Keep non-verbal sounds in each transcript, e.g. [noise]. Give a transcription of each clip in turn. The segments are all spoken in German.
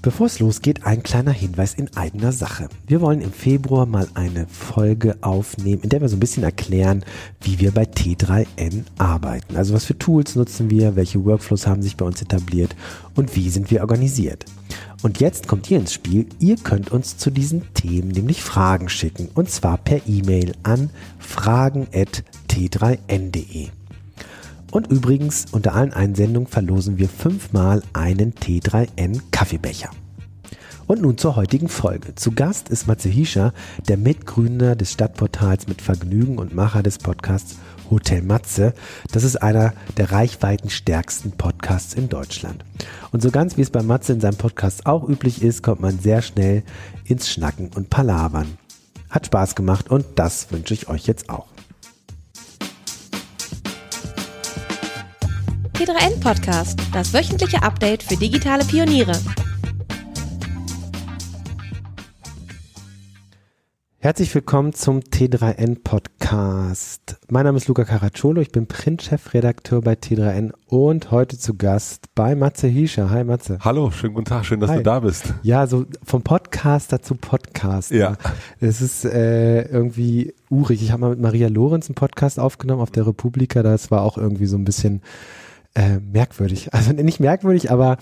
Bevor es losgeht, ein kleiner Hinweis in eigener Sache. Wir wollen im Februar mal eine Folge aufnehmen, in der wir so ein bisschen erklären, wie wir bei T3N arbeiten. Also was für Tools nutzen wir, welche Workflows haben sich bei uns etabliert und wie sind wir organisiert. Und jetzt kommt ihr ins Spiel. Ihr könnt uns zu diesen Themen nämlich Fragen schicken. Und zwar per E-Mail an fragen.t3n.de. Und übrigens, unter allen Einsendungen verlosen wir fünfmal einen T3N Kaffeebecher. Und nun zur heutigen Folge. Zu Gast ist Matze Hiescher, der Mitgründer des Stadtportals mit Vergnügen und Macher des Podcasts Hotel Matze. Das ist einer der reichweitenstärksten Podcasts in Deutschland. Und so ganz wie es bei Matze in seinem Podcast auch üblich ist, kommt man sehr schnell ins Schnacken und Palavern. Hat Spaß gemacht und das wünsche ich euch jetzt auch. T3N Podcast, das wöchentliche Update für digitale Pioniere. Herzlich willkommen zum T3N Podcast. Mein Name ist Luca Caracciolo, ich bin Printchefredakteur bei T3N und heute zu Gast bei Matze Hiescher. Hi Matze. Hallo, schönen guten Tag, schön, dass Hi. du da bist. Ja, so vom Podcaster zu Podcaster. Ja. Es ist äh, irgendwie urig. Ich habe mal mit Maria Lorenz einen Podcast aufgenommen auf der Republika, das war auch irgendwie so ein bisschen äh, merkwürdig. [laughs] Also nicht merkwürdig, aber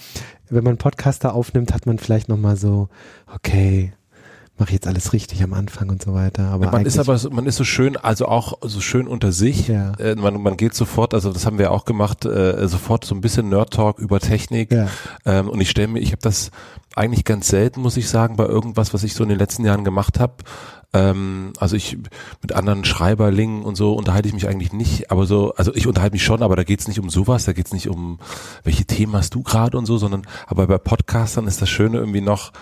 wenn man Podcaster aufnimmt, hat man vielleicht nochmal so, okay, mache ich jetzt alles richtig am Anfang und so weiter. Aber ja, man ist aber, man ist so schön, also auch so schön unter sich. Ja. Äh, man, man geht sofort, also das haben wir auch gemacht, äh, sofort so ein bisschen Nerd Talk über Technik. Ja. Ähm, und ich stelle mir, ich habe das eigentlich ganz selten, muss ich sagen, bei irgendwas, was ich so in den letzten Jahren gemacht habe. Ähm, also ich mit anderen Schreiberlingen und so unterhalte ich mich eigentlich nicht, aber so, also ich unterhalte mich schon, aber da geht's nicht um sowas, da geht's nicht um welche Themen hast du gerade und so, sondern aber bei Podcastern ist das Schöne irgendwie noch,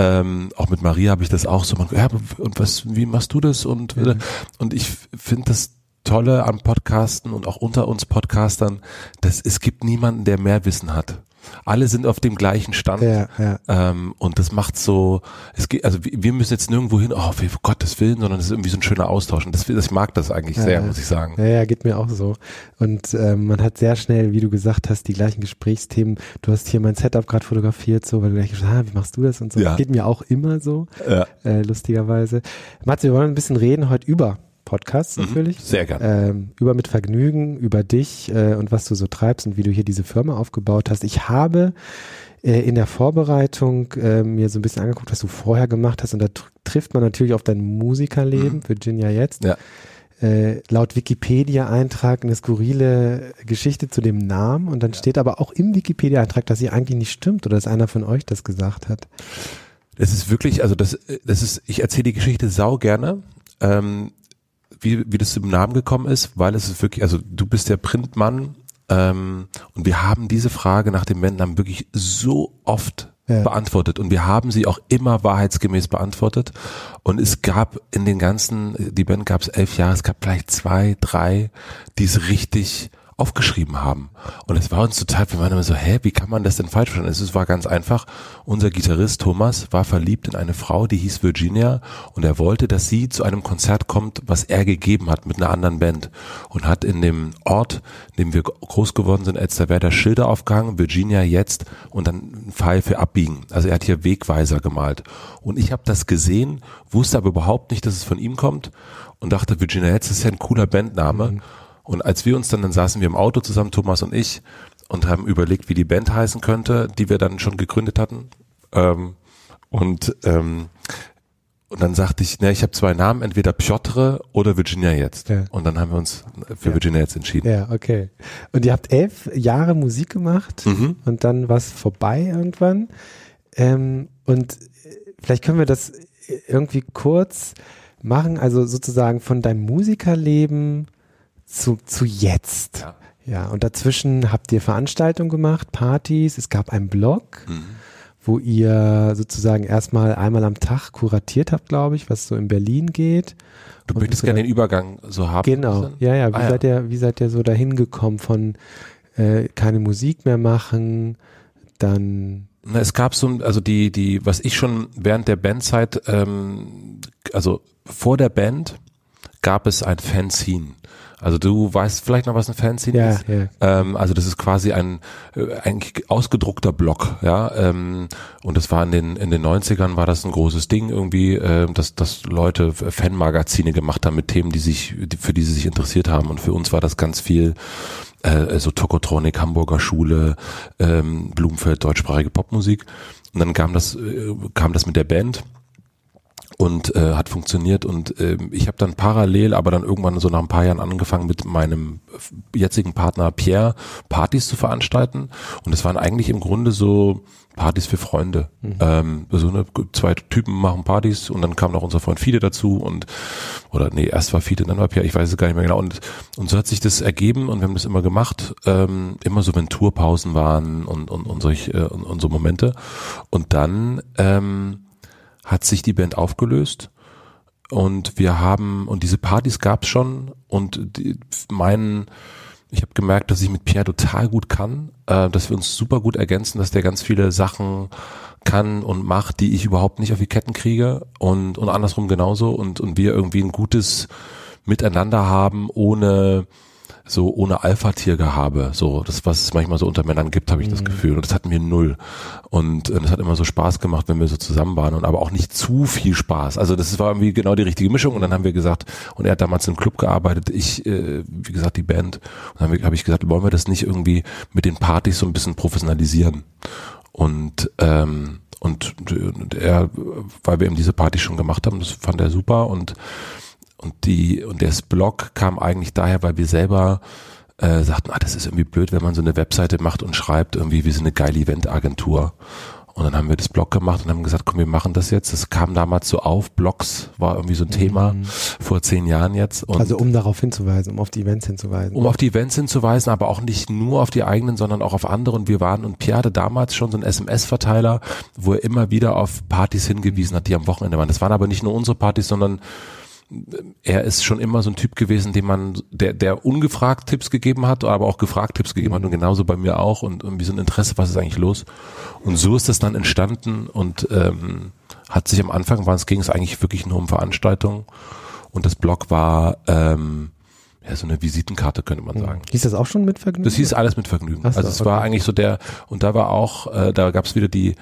ähm, auch mit Maria habe ich das auch so, man, ja, und was, wie machst du das? Und, mhm. und ich finde das Tolle am Podcasten und auch unter uns Podcastern, dass es gibt niemanden, der mehr Wissen hat. Alle sind auf dem gleichen Stand. Ja, ja. Ähm, und das macht so, es geht, also wir müssen jetzt nirgendwo hin, oh, für Gottes Willen, sondern es ist irgendwie so ein schöner Austausch. Und das, ich mag das eigentlich ja, sehr, muss ich sagen. Ja, ja, geht mir auch so. Und ähm, man hat sehr schnell, wie du gesagt hast, die gleichen Gesprächsthemen. Du hast hier mein Setup gerade fotografiert, so, weil du gleich gesagt hast, ah, wie machst du das und so. Ja. Geht mir auch immer so, äh, lustigerweise. Matze, wir wollen ein bisschen reden heute über Podcasts mhm, natürlich. Sehr gerne. Ähm, über mit Vergnügen, über dich äh, und was du so treibst und wie du hier diese Firma aufgebaut hast. Ich habe äh, in der Vorbereitung äh, mir so ein bisschen angeguckt, was du vorher gemacht hast und da tr trifft man natürlich auf dein Musikerleben, mhm. Virginia jetzt. Ja. Äh, laut Wikipedia-Eintrag eine skurrile Geschichte zu dem Namen und dann ja. steht aber auch im Wikipedia-Eintrag, dass sie eigentlich nicht stimmt oder dass einer von euch das gesagt hat. Es ist wirklich, also das, das ist, ich erzähle die Geschichte sau gerne. Ähm, wie, wie das zum Namen gekommen ist, weil es ist wirklich, also du bist der Printmann ähm, und wir haben diese Frage nach dem Bandnamen wirklich so oft ja. beantwortet und wir haben sie auch immer wahrheitsgemäß beantwortet und es gab in den ganzen, die Band gab es elf Jahre, es gab vielleicht zwei, drei, die es richtig aufgeschrieben haben. Und es war uns total, wir waren immer so, hä, wie kann man das denn falsch verstehen? Es war ganz einfach, unser Gitarrist Thomas war verliebt in eine Frau, die hieß Virginia und er wollte, dass sie zu einem Konzert kommt, was er gegeben hat mit einer anderen Band und hat in dem Ort, in dem wir groß geworden sind, Elsterwerda, Schilder aufgehangen, Virginia jetzt und dann ein Pfeil für abbiegen. Also er hat hier Wegweiser gemalt. Und ich habe das gesehen, wusste aber überhaupt nicht, dass es von ihm kommt und dachte, Virginia jetzt ist ja ein cooler Bandname. Mhm und als wir uns dann, dann saßen wir im Auto zusammen, Thomas und ich, und haben überlegt, wie die Band heißen könnte, die wir dann schon gegründet hatten. Ähm, und ähm, und dann sagte ich, ne, ich habe zwei Namen, entweder Piotr oder Virginia jetzt. Ja. Und dann haben wir uns für ja. Virginia jetzt entschieden. Ja, okay. Und ihr habt elf Jahre Musik gemacht mhm. und dann war es vorbei irgendwann. Ähm, und vielleicht können wir das irgendwie kurz machen, also sozusagen von deinem Musikerleben zu, zu jetzt. Ja. ja, und dazwischen habt ihr Veranstaltungen gemacht, Partys, es gab einen Blog, mhm. wo ihr sozusagen erstmal einmal am Tag kuratiert habt, glaube ich, was so in Berlin geht. Du und möchtest gerne den Übergang so haben. Genau, ja, ja. Wie, ah, seid Ihr, wie seid ihr so dahin gekommen von äh, keine Musik mehr machen, dann es gab so, also die, die, was ich schon während der Bandzeit, ähm, also vor der Band gab es ein Fanzine. Also du weißt vielleicht noch, was ein Fanzine Ja, ist. ja. Ähm, also das ist quasi ein äh, eigentlich ausgedruckter Block, ja. Ähm, und das war in den in den 90ern war das ein großes Ding irgendwie, äh, dass dass Leute Fanmagazine gemacht haben mit Themen, die sich für die sie sich interessiert haben. Und für uns war das ganz viel äh, so Tokotronik, Hamburger Schule, ähm, Blumenfeld, deutschsprachige Popmusik. Und dann kam das äh, kam das mit der Band und äh, hat funktioniert und äh, ich habe dann parallel, aber dann irgendwann so nach ein paar Jahren angefangen mit meinem jetzigen Partner Pierre Partys zu veranstalten. Und es waren eigentlich im Grunde so Partys für Freunde. Ähm, so eine zwei Typen machen Partys und dann kam noch unser Freund Fide dazu und oder nee, erst war Fide, dann war Pierre, ich weiß es gar nicht mehr genau. Und und so hat sich das ergeben und wir haben das immer gemacht, ähm, immer so wenn Tourpausen waren und und und solch äh, und, und so Momente. Und dann ähm, hat sich die Band aufgelöst. Und wir haben und diese Partys gab's schon. Und meinen ich habe gemerkt, dass ich mit Pierre total gut kann, äh, dass wir uns super gut ergänzen, dass der ganz viele Sachen kann und macht, die ich überhaupt nicht auf die Ketten kriege. Und und andersrum genauso. Und und wir irgendwie ein gutes Miteinander haben, ohne so ohne Alpha-Tiergehabe, so das, was es manchmal so unter Männern gibt, habe ich das Gefühl. Und das hatten wir null. Und äh, das hat immer so Spaß gemacht, wenn wir so zusammen waren und aber auch nicht zu viel Spaß. Also das war irgendwie genau die richtige Mischung. Und dann haben wir gesagt, und er hat damals im Club gearbeitet, ich, äh, wie gesagt, die Band. Und dann habe hab ich gesagt, wollen wir das nicht irgendwie mit den Partys so ein bisschen professionalisieren? Und ähm, und, und er, weil wir eben diese Party schon gemacht haben, das fand er super und und die und das Blog kam eigentlich daher, weil wir selber äh, sagten, ah, das ist irgendwie blöd, wenn man so eine Webseite macht und schreibt irgendwie, wir sind eine geile Eventagentur. Und dann haben wir das Blog gemacht und haben gesagt, komm, wir machen das jetzt. Das kam damals so auf. Blogs war irgendwie so ein Thema vor zehn Jahren jetzt. Und Also um darauf hinzuweisen, um auf die Events hinzuweisen. um auf die Events hinzuweisen, aber auch nicht nur auf die eigenen, sondern auch auf andere. Und wir waren, und Pierre hatte damals schon so einen SMS-Verteiler, wo er immer wieder auf Partys hingewiesen hat, die am Wochenende waren. Das waren aber nicht nur unsere Partys, sondern er ist schon immer so ein Typ gewesen, dem man, der, der ungefragt Tipps gegeben hat, aber auch gefragt Tipps gegeben hat und genauso bei mir auch und irgendwie so ein Interesse, was ist eigentlich los? Und so ist das dann entstanden und ähm, hat sich am Anfang, war es ging es eigentlich wirklich nur um Veranstaltungen und das Blog war ähm, ja so eine Visitenkarte könnte man sagen. Hieß das auch schon mit Vergnügen? Das hieß alles mit Vergnügen. So, also es war okay. eigentlich so der, und da war auch, äh, da gab es wieder die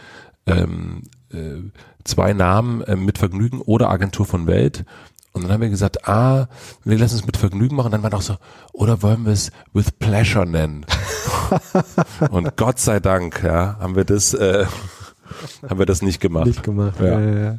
ähm, äh, zwei Namen äh, mit Vergnügen oder Agentur von Welt. Und dann haben wir gesagt, ah, wir lassen es mit Vergnügen machen. Dann war auch so, oder wollen wir es with pleasure nennen? [laughs] und Gott sei Dank, ja, haben wir das, äh, [laughs] haben wir das nicht gemacht. Nicht gemacht. Ja. Ja. Ja,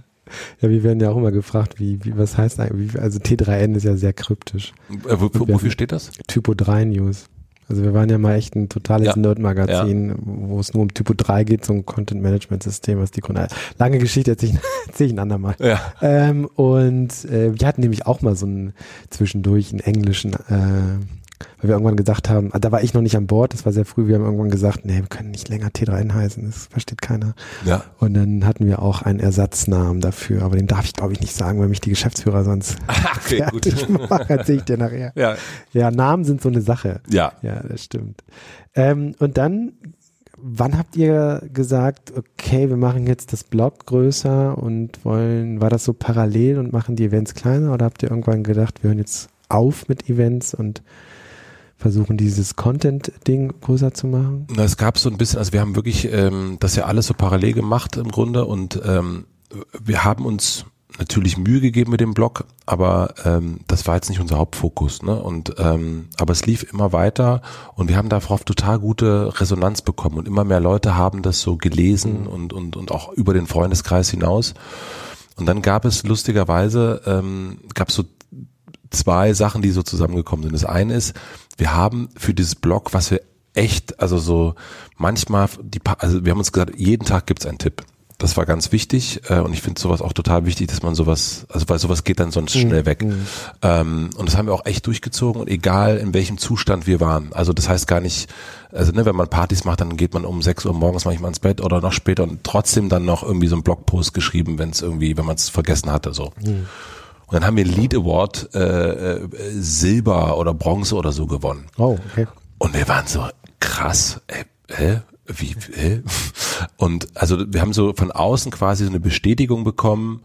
ja. wir werden ja auch immer gefragt, wie, wie was heißt eigentlich, also T3N ist ja sehr kryptisch. Äh, wo, wo, wofür steht das? Typo 3 News. Also wir waren ja mal echt ein totales Ja. Nerd-Magazin, wo es nur um Typo 3 geht, so ein Content-Management-System, was die Gründe. Lange Geschichte, erzähle ich, [laughs] erzähl ich ein andermal. Ja. Ähm, und äh, wir hatten nämlich auch mal so einen zwischendurch einen englischen, äh, weil wir irgendwann gesagt haben, ah, da war ich noch nicht an Bord, das war sehr früh, wir haben irgendwann gesagt, nee, wir können nicht länger T3N heißen, das versteht keiner. Ja. Und dann hatten wir auch einen Ersatznamen dafür, aber den darf ich glaube ich nicht sagen, weil mich die Geschäftsführer sonst [laughs] Okay, gut. fertig [laughs] machen, erzähl ich dir nachher. Ja. Ja, Namen sind so eine Sache. Ja. Ja, das stimmt. Ähm, und dann, wann habt ihr gesagt, okay, wir machen jetzt das Blog größer und wollen, war das so parallel und machen die Events kleiner oder habt ihr irgendwann gedacht, wir hören jetzt auf mit Events und versuchen dieses Content-Ding größer zu machen? Na, es gab so ein bisschen, also wir haben wirklich ähm, das ja alles so parallel gemacht im Grunde und ähm, wir haben uns natürlich Mühe gegeben mit dem Blog, aber ähm, das war jetzt nicht unser Hauptfokus, ne? Und ähm, aber es lief immer weiter und wir haben darauf total gute Resonanz bekommen und immer mehr Leute haben das so gelesen und und und auch über den Freundeskreis hinaus. Und dann gab es lustigerweise ähm, gab es so zwei Sachen, die so zusammengekommen sind. Das eine ist, wir haben für dieses Blog, was wir echt, also so manchmal, die, pa- also wir haben uns gesagt, jeden Tag gibt's einen Tipp. Das war ganz wichtig äh, und ich finde sowas auch total wichtig, dass man sowas, also weil sowas geht dann sonst schnell weg. Ähm, und das haben wir auch echt durchgezogen und egal in welchem Zustand wir waren. Also das heißt gar nicht, also ne, wenn man Partys macht, dann geht man um 6 Uhr morgens manchmal ins Bett oder noch später und trotzdem dann noch irgendwie so einen Blogpost geschrieben, wenn es irgendwie, wenn man es vergessen hatte. so. Und dann haben wir Lead Award äh, äh, Silber oder Bronze oder so gewonnen. Oh, okay. Und wir waren so krass, äh, hä? Wie, hä? Und also wir haben so von außen quasi so eine Bestätigung bekommen,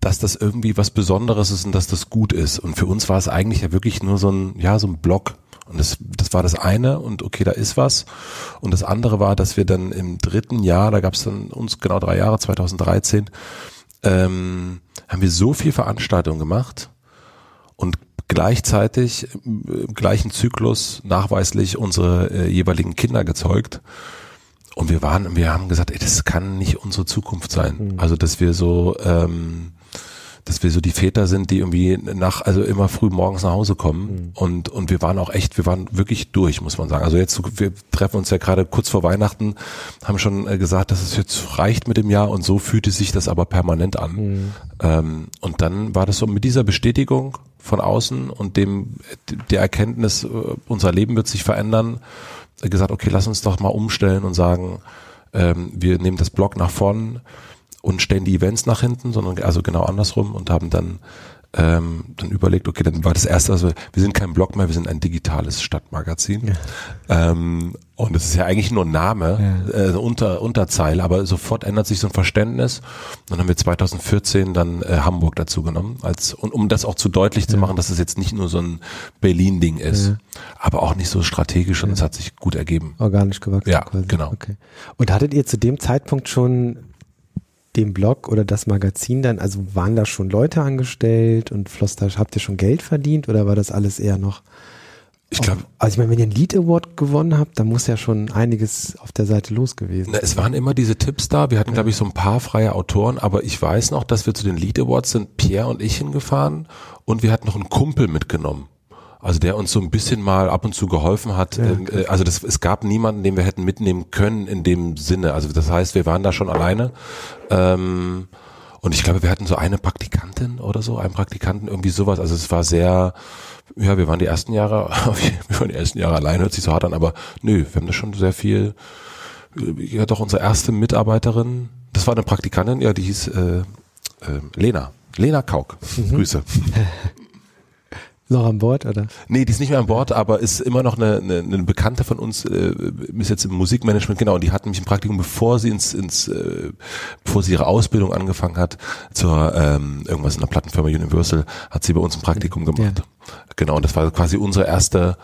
dass das irgendwie was Besonderes ist und dass das gut ist. Und für uns war es eigentlich ja wirklich nur so ein, ja, so ein Block. Und das, das war das eine und okay, da ist was. Und das andere war, dass wir dann im dritten Jahr, da gab es dann uns genau drei Jahre, 2013, ähm, haben wir so viel Veranstaltungen gemacht und gleichzeitig im gleichen Zyklus nachweislich unsere äh, jeweiligen Kinder gezeugt. Und wir waren, wir haben gesagt, ey, das kann nicht unsere Zukunft sein. Mhm. Also, dass wir so, ähm, dass wir so die Väter sind, die irgendwie nach, also immer früh morgens nach Hause kommen. Mhm. Und, und wir waren auch echt, wir waren wirklich durch, muss man sagen. Also jetzt, wir treffen uns ja gerade kurz vor Weihnachten, haben schon äh, gesagt, dass es jetzt reicht mit dem Jahr und so fühlte sich das aber permanent an. Mhm. Ähm, und dann war das so mit dieser Bestätigung von außen und dem, der Erkenntnis, äh, unser Leben wird sich verändern, gesagt, okay, lass uns doch mal umstellen und sagen, ähm, wir nehmen das Blog nach vorn und stellen die Events nach hinten, sondern also genau andersrum und haben dann ähm, dann überlegt, okay, dann war das erste, also wir sind kein Blog mehr, wir sind ein digitales Stadtmagazin. Ja. Ähm, und es ist ja eigentlich nur ein Name, ja. äh, unter, Unterzeile, aber sofort ändert sich so ein Verständnis. Dann haben wir 2014 dann äh, Hamburg dazu genommen, als, und um das auch zu deutlich zu machen, dass es jetzt nicht nur so ein Berlin-Ding ist, aber auch nicht so strategisch und es hat sich gut ergeben. Organisch gewachsen. Ja, quasi. genau. Okay. Und hattet ihr zu dem Zeitpunkt schon dem Blog oder das Magazin dann, also waren da schon Leute angestellt und floss da, habt ihr schon Geld verdient oder war das alles eher noch? Ich glaube, also ich meine, wenn ihr einen Lead Award gewonnen habt, dann muss ja schon einiges auf der Seite los gewesen. sein. Es waren immer diese Tipps da. Wir hatten, ja. glaube ich, so ein paar freie Autoren, aber ich weiß noch, dass wir zu den Lead Awards sind Pierre und ich hingefahren und wir hatten noch einen Kumpel mitgenommen. Also der uns so ein bisschen mal ab und zu geholfen hat. Ja, ähm, okay. Also das, es gab niemanden, den wir hätten mitnehmen können in dem Sinne. Also das heißt, wir waren da schon alleine. Ähm, und ich glaube, wir hatten so eine Praktikantin oder so, einen Praktikanten, irgendwie sowas. Also es war sehr, ja, wir waren die ersten Jahre, [laughs] wir waren die ersten Jahre allein, hört sich so hart an, aber nö, wir haben da schon sehr viel, ja doch unsere erste Mitarbeiterin, das war eine Praktikantin, ja, die hieß äh, äh, Lena. Lena Kauk. Mhm. Grüße. [laughs] noch an Bord, oder? Nee, die ist nicht mehr an Bord, aber ist immer noch eine, eine, eine Bekannte von uns, äh, ist jetzt im Musikmanagement, genau, und die hat mich im Praktikum, bevor sie ins, ins äh, bevor sie ihre Ausbildung angefangen hat, zur ähm, irgendwas in der Plattenfirma Universal, hat sie bei uns ein Praktikum gemacht. Ja. Genau, und das war quasi unsere erste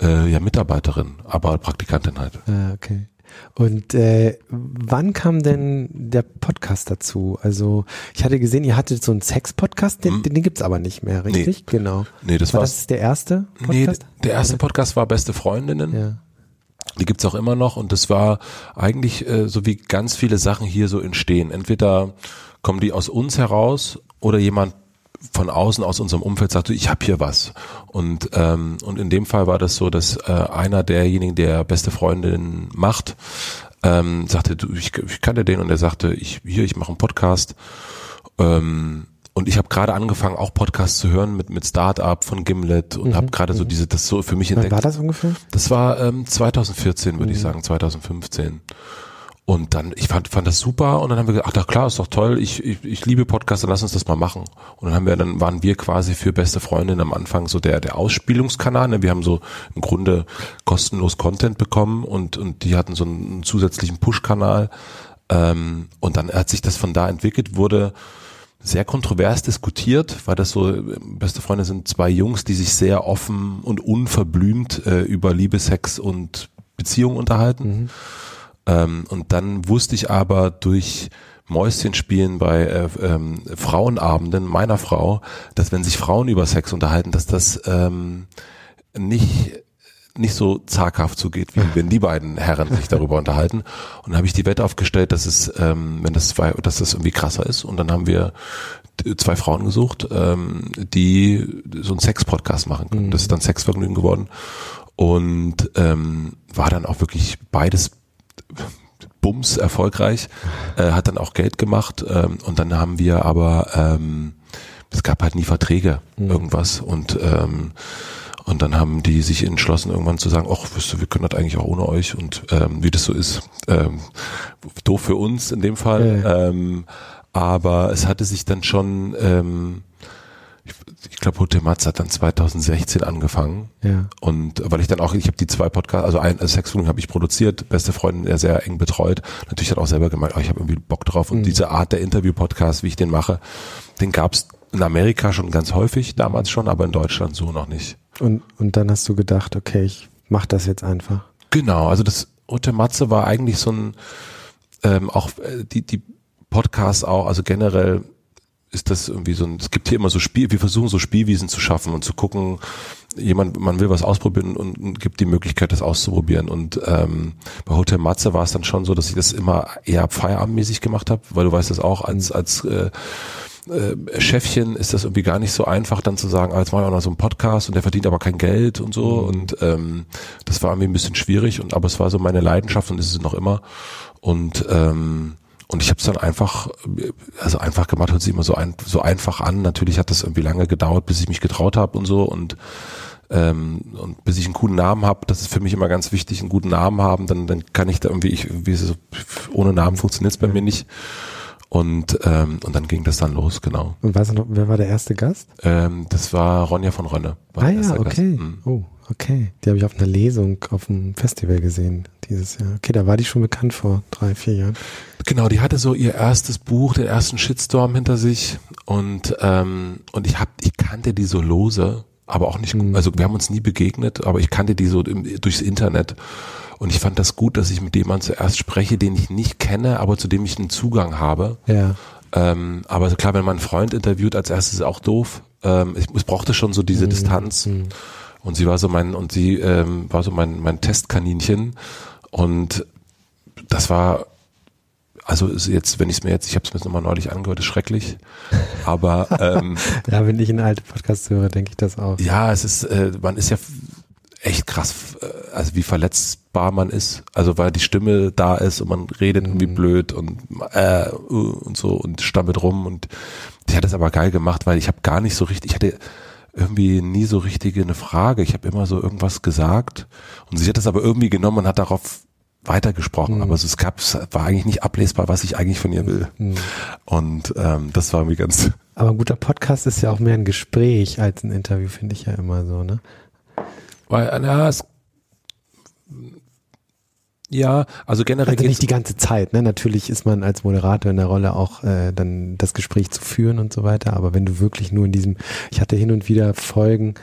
äh, ja, Mitarbeiterin, aber Praktikantin halt. Ah, okay. Und äh, wann kam denn der Podcast dazu? Also ich hatte gesehen, ihr hattet so einen Sex-Podcast, den, hm. den, den gibt's aber nicht mehr, richtig? Nee. Genau. Nee, das war das der erste Podcast? Nee, der erste Podcast war Beste Freundinnen. Ja. Die gibt's auch immer noch und das war eigentlich äh, so wie ganz viele Sachen hier so entstehen. Entweder kommen die aus uns heraus oder jemand von außen aus unserem Umfeld sagt, ich habe hier was. Und ähm, und in dem Fall war das so, dass äh, einer derjenigen, der beste Freundin macht, ähm, sagte, du, ich, ich kannte den und er sagte, ich hier, ich mache einen Podcast. Ähm, und ich habe gerade angefangen, auch Podcasts zu hören mit mit Startup von Gimlet und mhm, habe gerade so mhm. diese das so für mich entdeckt. Wann war das ungefähr? Das war ähm, 2014, würde mhm. ich sagen, 2015. Und dann, ich fand, fand das super und dann haben wir gesagt, ach klar, ist doch toll, ich, ich, ich liebe Podcasts, dann lass uns das mal machen. Und dann haben wir, dann waren wir quasi für beste Freundin am Anfang so der, der Ausspielungskanal. Ne? Wir haben so im Grunde kostenlos Content bekommen und, und die hatten so einen zusätzlichen Push-Kanal. Ähm, und dann hat sich das von da entwickelt, wurde sehr kontrovers diskutiert, weil das so, beste Freunde sind zwei Jungs, die sich sehr offen und unverblümt äh, über Liebe, Sex und Beziehungen unterhalten. Mhm. Ähm, und dann wusste ich aber durch Mäuschenspielen bei äh, ähm, Frauenabenden meiner Frau, dass wenn sich Frauen über Sex unterhalten, dass das ähm, nicht nicht so zaghaft zugeht, wie wenn die beiden Herren sich darüber unterhalten. Und dann habe ich die Wette aufgestellt, dass es, ähm, wenn das zwei, dass das irgendwie krasser ist. Und dann haben wir zwei Frauen gesucht, ähm, die so einen Sex-Podcast machen können. Mhm. Das ist dann Sexvergnügen geworden. Und ähm, war dann auch wirklich beides [laughs] Bums erfolgreich, äh, hat dann auch Geld gemacht ähm, und dann haben wir aber, ähm, es gab halt nie Verträge, mhm. irgendwas und ähm, und dann haben die sich entschlossen, irgendwann zu sagen, ach, wisst ihr, wir können das eigentlich auch ohne euch und ähm, wie das so ist, ähm, doof für uns in dem Fall. Ja. Ähm, aber es hatte sich dann schon ähm, ich glaube, Hotel Matz hat dann 2016 angefangen. Ja. Und weil ich dann auch, ich habe die zwei Podcasts, also ein also Sexfolgen habe ich produziert, beste Freundin sehr, sehr eng betreut. Natürlich dann auch selber gemeint, oh, ich habe irgendwie Bock drauf. Und Mhm. diese Art der Interview-Podcast, wie ich den mache, den gab's in Amerika schon ganz häufig, damals schon, aber in Deutschland so noch nicht. Und, und dann hast du gedacht, okay, ich mach das jetzt einfach. Genau, also das Hotel Matze war eigentlich so ein, ähm, auch äh, die, die Podcasts auch, also generell ist das irgendwie so ein, es gibt hier immer so Spiel, wir versuchen so Spielwiesen zu schaffen und zu gucken, jemand, man will was ausprobieren und, und gibt die Möglichkeit, das auszuprobieren. Und ähm, bei Hotel Matze war es dann schon so, dass ich das immer eher feierabendmäßig gemacht habe, weil du weißt das auch, als, als äh, äh, Chefchen ist das irgendwie gar nicht so einfach, dann zu sagen, ah, jetzt mache ich auch noch so einen Podcast und der verdient aber kein Geld und so. Und ähm, das war irgendwie ein bisschen schwierig, und aber es war so meine Leidenschaft und ist es noch immer. Und ähm, und ich habe es dann einfach, also einfach gemacht, hört sich immer so, ein, so einfach an. Natürlich hat das irgendwie lange gedauert, bis ich mich getraut habe und so und ähm, und bis ich einen coolen Namen habe, das ist für mich immer ganz wichtig, einen guten Namen haben, dann, dann kann ich da irgendwie, ich, irgendwie so, ohne Namen funktioniert es bei mir nicht. Und, ähm, und dann ging das dann los, genau. Und weißt du noch, wer war der erste Gast? Ähm, das war Ronja von Rönne. Ah ja, okay. Mhm. Oh, okay. Die habe ich auf einer Lesung auf einem Festival gesehen dieses Jahr. Okay, da war die schon bekannt vor drei, vier Jahren. Genau, die hatte so ihr erstes Buch, den ersten Shitstorm hinter sich und ähm, und ich hab, ich kannte die so lose, aber auch nicht, Mhm. also wir haben uns nie begegnet, aber ich kannte die so im, durchs Internet und ich fand das gut, dass ich mit jemandem zuerst spreche, den ich nicht kenne, aber zu dem ich einen Zugang habe. Ja. Ähm, aber klar, wenn man einen Freund interviewt, als erstes ist auch doof. Ähm, ich, es brauchte schon so diese Distanz. Und sie war so mein, und sie ähm, war so mein, mein Testkaninchen. Und das war, also ist jetzt, wenn ich es mir jetzt, ich habe es mir nochmal neulich angehört, ist schrecklich. Aber [laughs] ähm, Ja, wenn ich in alte Podcasts höre, denke ich das auch. ja, es ist, äh, man ist ja echt krass, äh, also wie verletzbar man ist. Also weil die Stimme da ist und man redet irgendwie blöd und äh, uh, und so und stammelt rum und die hat es aber geil gemacht, weil ich habe gar nicht so richtig, ich hatte irgendwie nie so richtige eine Frage. Ich habe immer so irgendwas gesagt und sie hat es aber irgendwie genommen und hat darauf weitergesprochen, aber es gab, es war eigentlich nicht ablesbar, was ich eigentlich von ihr will. Und ähm, das war mir ganz, [laughs] Aber ein guter Podcast ist ja auch mehr ein Gespräch als ein Interview, finde ich ja immer so, ne? weil, na, es, ja, also generell Also nicht die ganze Zeit, ne? Natürlich ist man als Moderator in der Rolle auch äh, dann das Gespräch zu führen und so weiter, aber wenn du wirklich nur in diesem, ich hatte hin und wieder Folgen,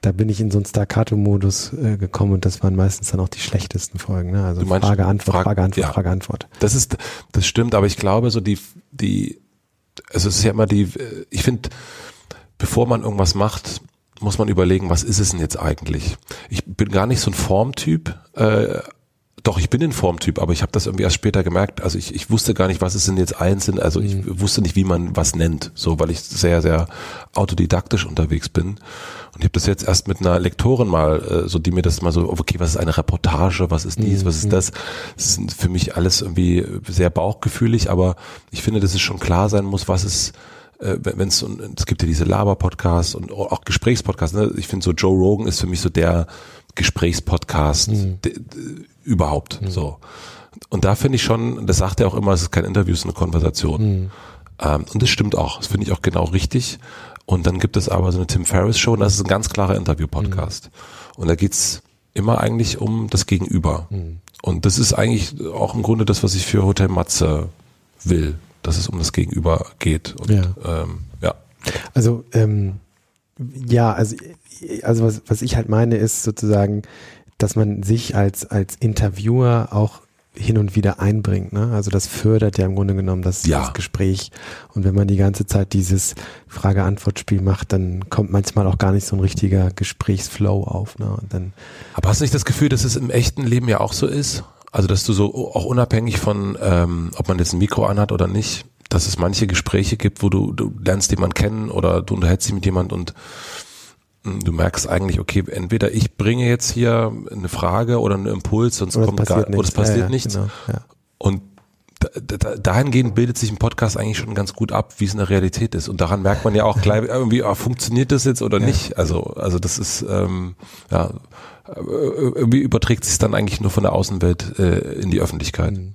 da bin ich in so einen Staccato-Modus äh, gekommen und das waren meistens dann auch die schlechtesten Folgen, ne? Also meinst Frage, Antwort, Frage- Frage, Antwort, ja. Frage, Antwort. Das ist, das stimmt, aber ich glaube, so die, die, also es ist ja immer die, ich finde, bevor man irgendwas macht, muss man überlegen, was ist es denn jetzt eigentlich? Ich bin gar nicht so ein Formtyp, äh, doch, ich bin ein Formtyp, aber ich habe das irgendwie erst später gemerkt. Also ich, ich wusste gar nicht, was es denn jetzt einzeln, also ich wusste nicht, wie man was nennt, so weil ich sehr, sehr autodidaktisch unterwegs bin. Und ich habe das jetzt erst mit einer Lektorin mal, äh, so die mir das mal so, okay, was ist eine Reportage, was ist dies, was ist das? Das sind für mich alles irgendwie sehr bauchgefühlig, aber ich finde, dass es schon klar sein muss, was es äh, wenn es es gibt ja diese Laber-Podcasts und auch Gesprächspodcasts. Ne? Ich finde so Joe Rogan ist für mich so der Gesprächspodcast Mhm. Überhaupt. So und da finde ich schon, das sagt er auch immer, es ist kein Interview, es ist eine Konversation. Mhm. Ähm, und das stimmt auch. Das finde ich auch genau richtig. Und dann gibt es aber so eine Tim Ferriss Show und das ist ein ganz klarer Interview-Podcast. Mhm. Und da geht's immer eigentlich um das Gegenüber. Mhm. Und das ist eigentlich auch im Grunde das, was ich für Hotel Matze will, dass es um das Gegenüber geht. Und Ja. ähm, ja. Also ähm, ja, also also was, was ich halt meine ist sozusagen, dass man sich als als Interviewer auch hin und wieder einbringt. Ne? Also das fördert ja im Grunde genommen das, Ja. das Gespräch. Und wenn man die ganze Zeit dieses Frage-Antwort-Spiel macht, dann kommt manchmal auch gar nicht so ein richtiger Gesprächsflow auf. Ne? Und dann Aber hast du nicht das Gefühl, dass es im echten Leben ja auch so ist? Also, dass du so auch unabhängig von, ähm, ob man jetzt ein Mikro anhat oder nicht, dass es manche Gespräche gibt, wo du, du lernst jemanden kennen oder du unterhältst dich mit jemand und du merkst eigentlich, okay, entweder ich bringe jetzt hier eine Frage oder einen Impuls, sonst oder kommt gar, nichts. oder es passiert ja, ja, nichts. Genau, ja. Und da, da, dahingehend bildet sich ein Podcast eigentlich schon ganz gut ab, wie es in der Realität ist. Und daran merkt man ja auch [laughs] gleich irgendwie, ah, funktioniert das jetzt oder nicht? Also, also das ist, ähm, ja, irgendwie überträgt sich dann eigentlich nur von der Außenwelt äh, in die Öffentlichkeit. Mhm.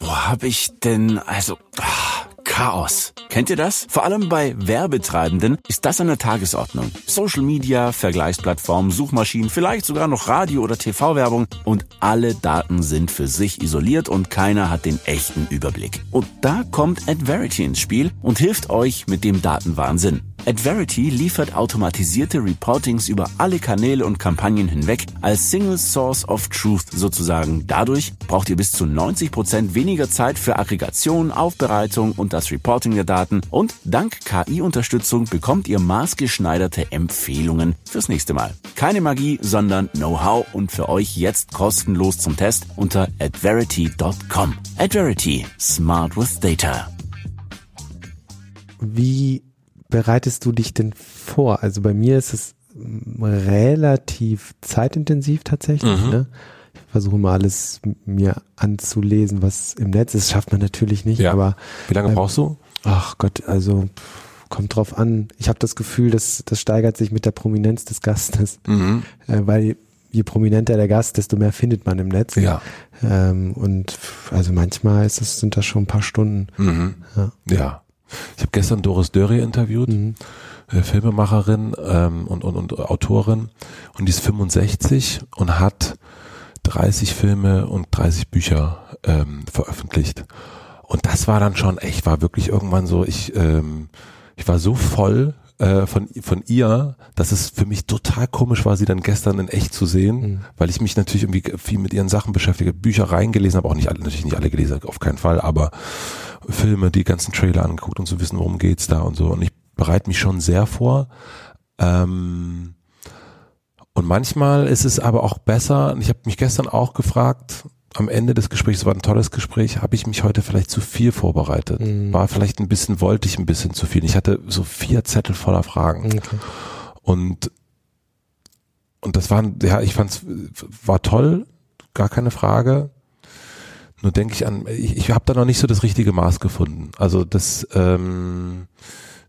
Wo hab ich denn, also, ah, Chaos. Kennt ihr das? Vor allem bei Werbetreibenden ist das an der Tagesordnung. Social Media, Vergleichsplattformen, Suchmaschinen, vielleicht sogar noch Radio- oder TV-Werbung und alle Daten sind für sich isoliert und keiner hat den echten Überblick. Und da kommt AdVerity ins Spiel und hilft euch mit dem Datenwahnsinn. AdVerity liefert automatisierte Reportings über alle Kanäle und Kampagnen hinweg als Single Source of Truth sozusagen. Dadurch braucht ihr bis zu 90 Prozent weniger Zeit für Aggregation, Aufbereitung und das Reporting der Daten und dank KI-Unterstützung bekommt ihr maßgeschneiderte Empfehlungen fürs nächste Mal. Keine Magie, sondern Know-how und für euch jetzt kostenlos zum Test unter adverity.com. Adverity. Smart with Data. Wie bereitest du dich denn vor? Also bei mir ist es relativ zeitintensiv tatsächlich. Mhm. Ne? Ich versuche mal alles mir anzulesen, was im Netz ist. Schafft man natürlich nicht, Ja. aber Wie lange Ähm, brauchst du? ach Gott, also kommt drauf an. Ich habe das Gefühl, dass das steigert sich mit der Prominenz des Gastes, Mhm. äh, weil je prominenter der Gast, desto mehr findet man im Netz. Ja. Ähm, und also manchmal ist es, sind das schon ein paar Stunden. Mhm. Ja. Ja. Ich habe gestern Doris Dörrie interviewt, Mhm. äh, Filmemacherin ähm, und, und, und Autorin. Und die ist 65 und hat 30 Filme und 30 Bücher ähm, veröffentlicht. Und das war dann schon echt, war wirklich irgendwann so, ich, ähm, ich war so voll äh, von, von ihr, dass es für mich total komisch war, sie dann gestern in echt zu sehen, Mhm. weil ich mich natürlich irgendwie viel mit ihren Sachen beschäftige, Bücher reingelesen habe, auch nicht alle, natürlich nicht alle gelesen, auf keinen Fall, aber Filme, die ganzen Trailer angeguckt und zu wissen, worum geht's da und so. Und ich bereite mich schon sehr vor. Ähm, und manchmal ist es aber auch besser, und ich habe mich gestern auch gefragt, am Ende des Gesprächs, es war ein tolles Gespräch, habe ich mich heute vielleicht zu viel vorbereitet. Mhm. War vielleicht ein bisschen, wollte ich ein bisschen zu viel. Ich hatte so vier Zettel voller Fragen. Okay. Und, und das waren, ja, ich fand's, war toll, gar keine Frage. Nur denke ich an, ich, ich habe da noch nicht so das richtige Maß gefunden. Also das ähm,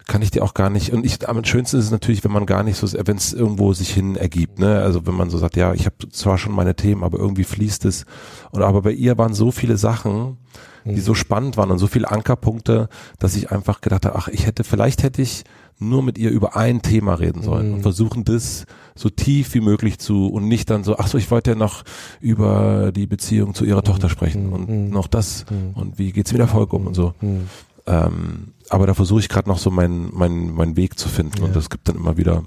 kann ich dir auch gar nicht. Und ich, am schönsten ist es natürlich, wenn man gar nicht so, wenn es irgendwo sich hin ergibt. Ne? Also wenn man so sagt, ja, ich habe zwar schon meine Themen, aber irgendwie fließt es. Und aber bei ihr waren so viele Sachen, die so spannend waren und so viele Ankerpunkte, dass ich einfach gedacht habe, ach, ich hätte, vielleicht hätte ich nur mit ihr über ein Thema reden sollen und versuchen das so tief wie möglich zu und nicht dann so, ach so, ich wollte ja noch über die Beziehung zu ihrer Tochter sprechen und noch das und wie geht's mit Erfolg um und so. Mhm. Ähm, aber da versuche ich gerade noch so meinen meinen meinen Weg zu finden und es gibt dann immer wieder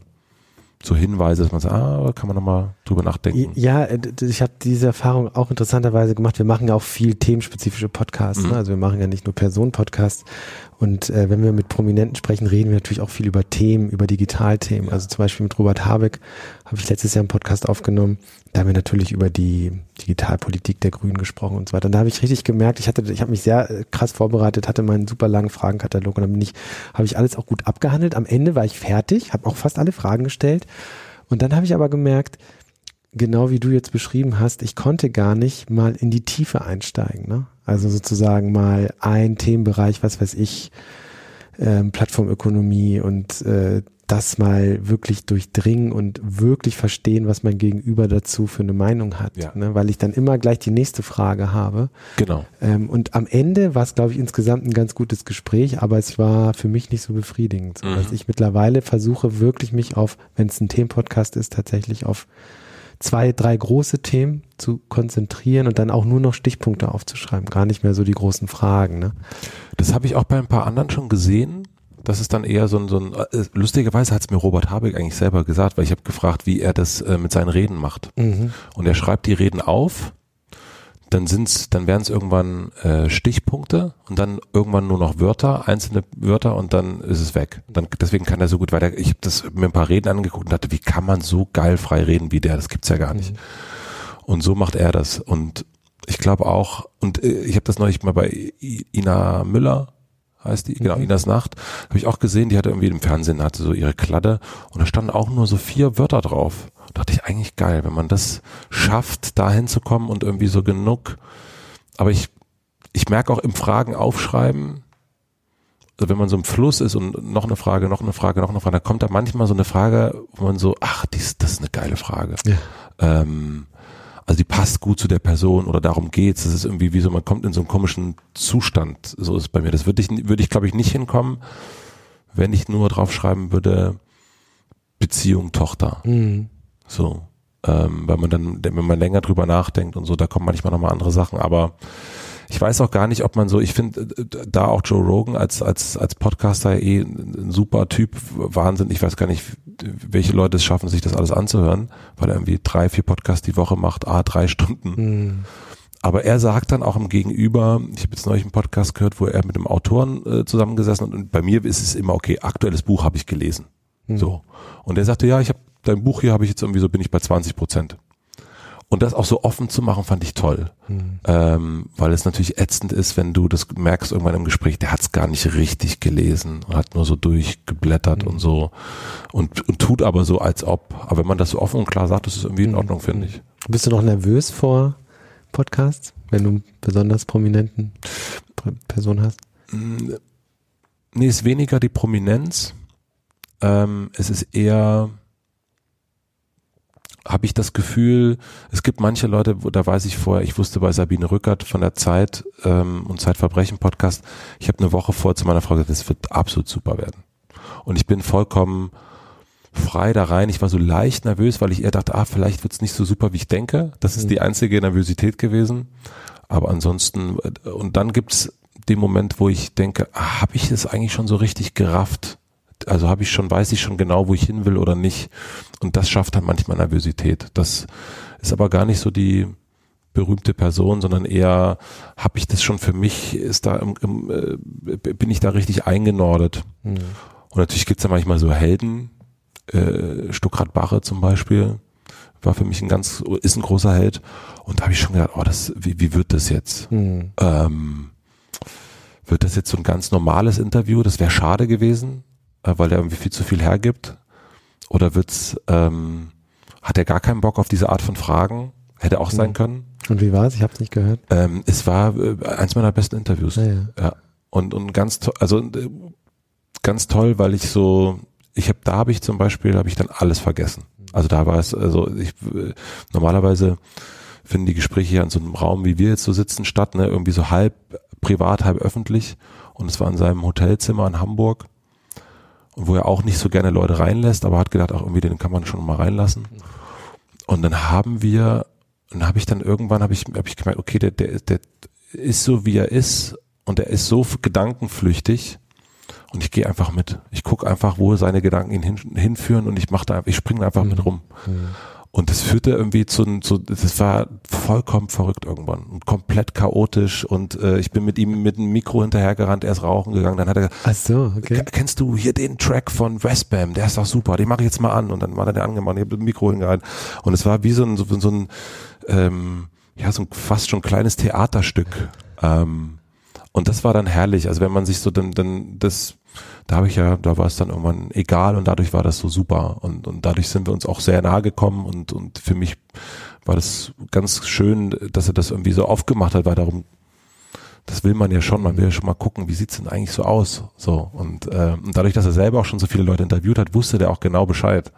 so Hinweise, dass man sagt, ah, kann man nochmal drüber nachdenken. Ja, ich habe diese Erfahrung auch interessanterweise gemacht. Wir machen ja auch viel themenspezifische Podcasts. Mhm. Ne? Also wir machen ja nicht nur Personen-Podcasts. Und äh, wenn wir mit Prominenten sprechen, reden wir natürlich auch viel über Themen, über Digitalthemen. Also zum Beispiel mit Robert Habeck habe ich letztes Jahr einen Podcast aufgenommen. Da haben wir natürlich über die Digitalpolitik der Grünen gesprochen und so weiter. Und da habe ich richtig gemerkt, ich hatte, ich habe mich sehr äh, krass vorbereitet, hatte meinen super langen Fragenkatalog und dann bin ich, habe ich alles auch gut abgehandelt. Am Ende war ich fertig, habe auch fast alle Fragen gestellt. Und dann habe ich aber gemerkt, genau wie du jetzt beschrieben hast, ich konnte gar nicht mal in die Tiefe einsteigen. Ne? Also sozusagen mal ein Themenbereich, was weiß ich, ähm, Plattformökonomie und äh, das mal wirklich durchdringen und wirklich verstehen, was mein Gegenüber dazu für eine Meinung hat. Ja. Ne? Weil ich dann immer gleich die nächste Frage habe. Genau. Ähm, und am Ende war es, glaube ich, insgesamt ein ganz gutes Gespräch, aber es war für mich nicht so befriedigend. Mhm. dass ich mittlerweile versuche wirklich mich auf, wenn es ein Themenpodcast ist, tatsächlich auf zwei, drei große Themen zu konzentrieren und dann auch nur noch Stichpunkte aufzuschreiben, gar nicht mehr so die großen Fragen. Ne? Das habe ich auch bei ein paar anderen schon gesehen. Das ist dann eher so ein, so ein äh, lustigerweise hat es mir Robert Habeck eigentlich selber gesagt, weil ich habe gefragt, wie er das äh, mit seinen Reden macht. Mhm. Und er schreibt die Reden auf, dann sind's, dann werden es irgendwann äh, Stichpunkte und dann irgendwann nur noch Wörter, einzelne Wörter und dann ist es weg. Dann, deswegen kann er so gut weiter. Ich habe das mir ein paar Reden angeguckt und dachte, wie kann man so geil frei reden wie der? Das gibt's ja gar nicht. Und so macht er das. Und ich glaube auch, und äh, ich habe das neulich mal bei Ina Müller, heißt die, genau, Inas Nacht, habe ich auch gesehen, die hatte irgendwie im Fernsehen, hatte so ihre Kladde und da standen auch nur so vier Wörter drauf. Da dachte ich eigentlich geil, wenn man das schafft, da hinzukommen und irgendwie so genug. Aber ich, ich merke auch im Fragen aufschreiben, also wenn man so im Fluss ist und noch eine Frage, noch eine Frage, noch eine Frage, dann kommt da manchmal so eine Frage, wo man so, ach, dies, das ist eine geile Frage. Ja. Ähm, also die passt gut zu der Person oder darum geht's. Das ist irgendwie wie so, man kommt in so einen komischen Zustand. So ist es bei mir. Das würde ich, würde ich glaube ich nicht hinkommen, wenn ich nur draufschreiben würde, Beziehung, Tochter. Mhm. So. Ähm, weil man dann, wenn man länger drüber nachdenkt und so, da kommen manchmal nochmal andere Sachen, aber ich weiß auch gar nicht, ob man so, ich finde da auch Joe Rogan als, als, als Podcaster eh ein super Typ, Wahnsinn. Ich weiß gar nicht, welche Leute es schaffen, sich das alles anzuhören, weil er irgendwie drei, vier Podcasts die Woche macht, ah, drei Stunden. Mhm. Aber er sagt dann auch im Gegenüber, ich habe jetzt neulich einen Podcast gehört, wo er mit einem Autoren äh, zusammengesessen und, und bei mir ist es immer, okay, aktuelles Buch habe ich gelesen. Mhm. So. Und er sagte, ja, ich habe dein Buch hier habe ich jetzt irgendwie so, bin ich bei 20 Prozent. Und das auch so offen zu machen, fand ich toll. Mhm. Ähm, weil es natürlich ätzend ist, wenn du das merkst irgendwann im Gespräch, der hat es gar nicht richtig gelesen und hat nur so durchgeblättert Mhm. und so und, und tut aber so, als ob. Aber wenn man das so offen und klar sagt, das ist irgendwie in Mhm. Ordnung, finde ich. Bist du noch nervös vor Podcasts, wenn du einen besonders prominenten Person hast? Mm, Nee, ist weniger die Prominenz. Ähm, es ist eher, habe ich das Gefühl, es gibt manche Leute, wo, da weiß ich vorher, ich wusste bei Sabine Rückert von der Zeit ähm, und Zeitverbrechen Podcast, ich habe eine Woche vor zu meiner Frau gesagt, das wird absolut super werden. Und ich bin vollkommen frei da rein. Ich war so leicht nervös, weil ich eher dachte, ah, vielleicht wird's nicht so super, wie ich denke. Das ist Mhm. die einzige Nervosität gewesen. Aber ansonsten, äh, und dann gibt's den Moment, wo ich denke, ah, habe ich es eigentlich schon so richtig gerafft? Also habe ich schon, weiß ich schon genau, wo ich hin will oder nicht. Und das schafft dann manchmal Nervosität. Das ist aber gar nicht so die berühmte Person, sondern eher habe ich das schon für mich, ist da im, im, äh, bin ich da richtig eingenordet. Mhm. Und natürlich gibt's ja manchmal so Helden, äh, Stuckrad Barre zum Beispiel, war für mich ein ganz, ist ein großer Held. Und da habe ich schon gedacht, oh, das, wie, wie wird das jetzt? Mhm. Ähm, wird das jetzt so ein ganz normales Interview? Das wäre schade gewesen, äh, weil er irgendwie viel zu viel hergibt. Oder wird's, ähm, hat er gar keinen Bock auf diese Art von Fragen? Hätte auch sein Mhm. können. Und wie war es? Ich habe es nicht gehört. Ähm, es war äh, eins meiner besten Interviews. Naja. Ja. Und, und ganz toll, also äh, ganz toll, weil ich so, ich habe, da habe ich zum Beispiel, habe ich dann alles vergessen. Also da war es, also ich äh, normalerweise finden die Gespräche hier in so einem Raum, wie wir jetzt so sitzen, statt, ne, irgendwie so halb privat, halb öffentlich. Und es war in seinem Hotelzimmer in Hamburg, wo er auch nicht so gerne Leute reinlässt, aber hat gedacht, auch irgendwie den kann man schon mal reinlassen. Und dann haben wir, und habe ich dann irgendwann, habe ich, hab ich gemerkt, okay, der, der, der ist so, wie er ist und er ist so gedankenflüchtig und ich gehe einfach mit. Ich gucke einfach, wo seine Gedanken ihn hin, hinführen und ich mache da, ich springe einfach mit rum. Und das führte irgendwie zu, zu, das war vollkommen verrückt irgendwann und komplett chaotisch und äh, ich bin mit ihm mit einem Mikro hinterhergerannt, er ist rauchen gegangen, dann hat er Ach so, okay. Ke- Kennst du hier den Track von Westbam? Der ist doch super, den mache ich jetzt mal an. Und dann war der angemacht, ich habe das Mikro hingehalten. Und es war wie so ein, so, so ein ähm, ja, so ein fast schon kleines Theaterstück. Ähm, und das war dann herrlich. Also wenn man sich so dann, dann das, da habe ich ja, da war es dann irgendwann egal und dadurch war das so super. Und, und dadurch sind wir uns auch sehr nahe gekommen und, und für mich war das ganz schön, dass er das irgendwie so aufgemacht hat, weil darum das will man ja schon, man will ja schon mal gucken, wie sieht's denn eigentlich so aus, so und, äh, und dadurch, dass er selber auch schon so viele Leute interviewt hat, wusste der auch genau Bescheid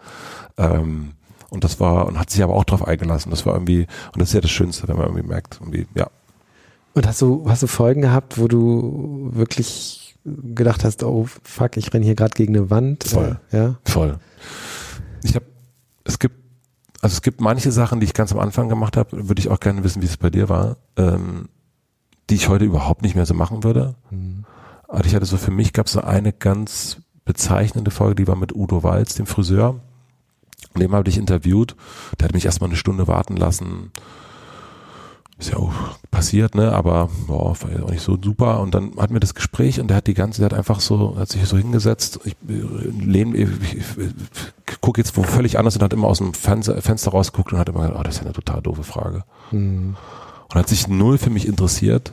ähm, und das war und hat sich aber auch drauf eingelassen. Das war irgendwie und das ist ja das Schönste, wenn man irgendwie merkt, irgendwie ja, Und hast du, hast du Folgen gehabt, wo du wirklich gedacht hast, oh fuck, ich renne hier gerade gegen eine Wand? Voll. Ja. voll. Ich habe, es gibt, also es gibt manche Sachen, die ich ganz am Anfang gemacht habe, würde ich auch gerne wissen, wie es bei dir war, ähm, die ich heute überhaupt nicht mehr so machen würde. Mhm. Aber ich hatte so für mich gab es so eine ganz bezeichnende Folge, die war mit Udo Walz, dem Friseur. Und dem habe ich interviewt. Der hat mich erstmal eine Stunde warten lassen. Ist ja auch passiert, ne? Aber boah, war ja auch nicht so super. Und dann hatten wir das Gespräch und der hat die ganze, der hat einfach so, hat sich so hingesetzt. Ich äh, lehne, ich, ich, ich gucke jetzt wo völlig anders und hat immer aus dem Fenster, Fenster rausgeguckt und hat immer gesagt, oh, das ist ja eine total doofe Frage. Mhm. Und hat sich null für mich interessiert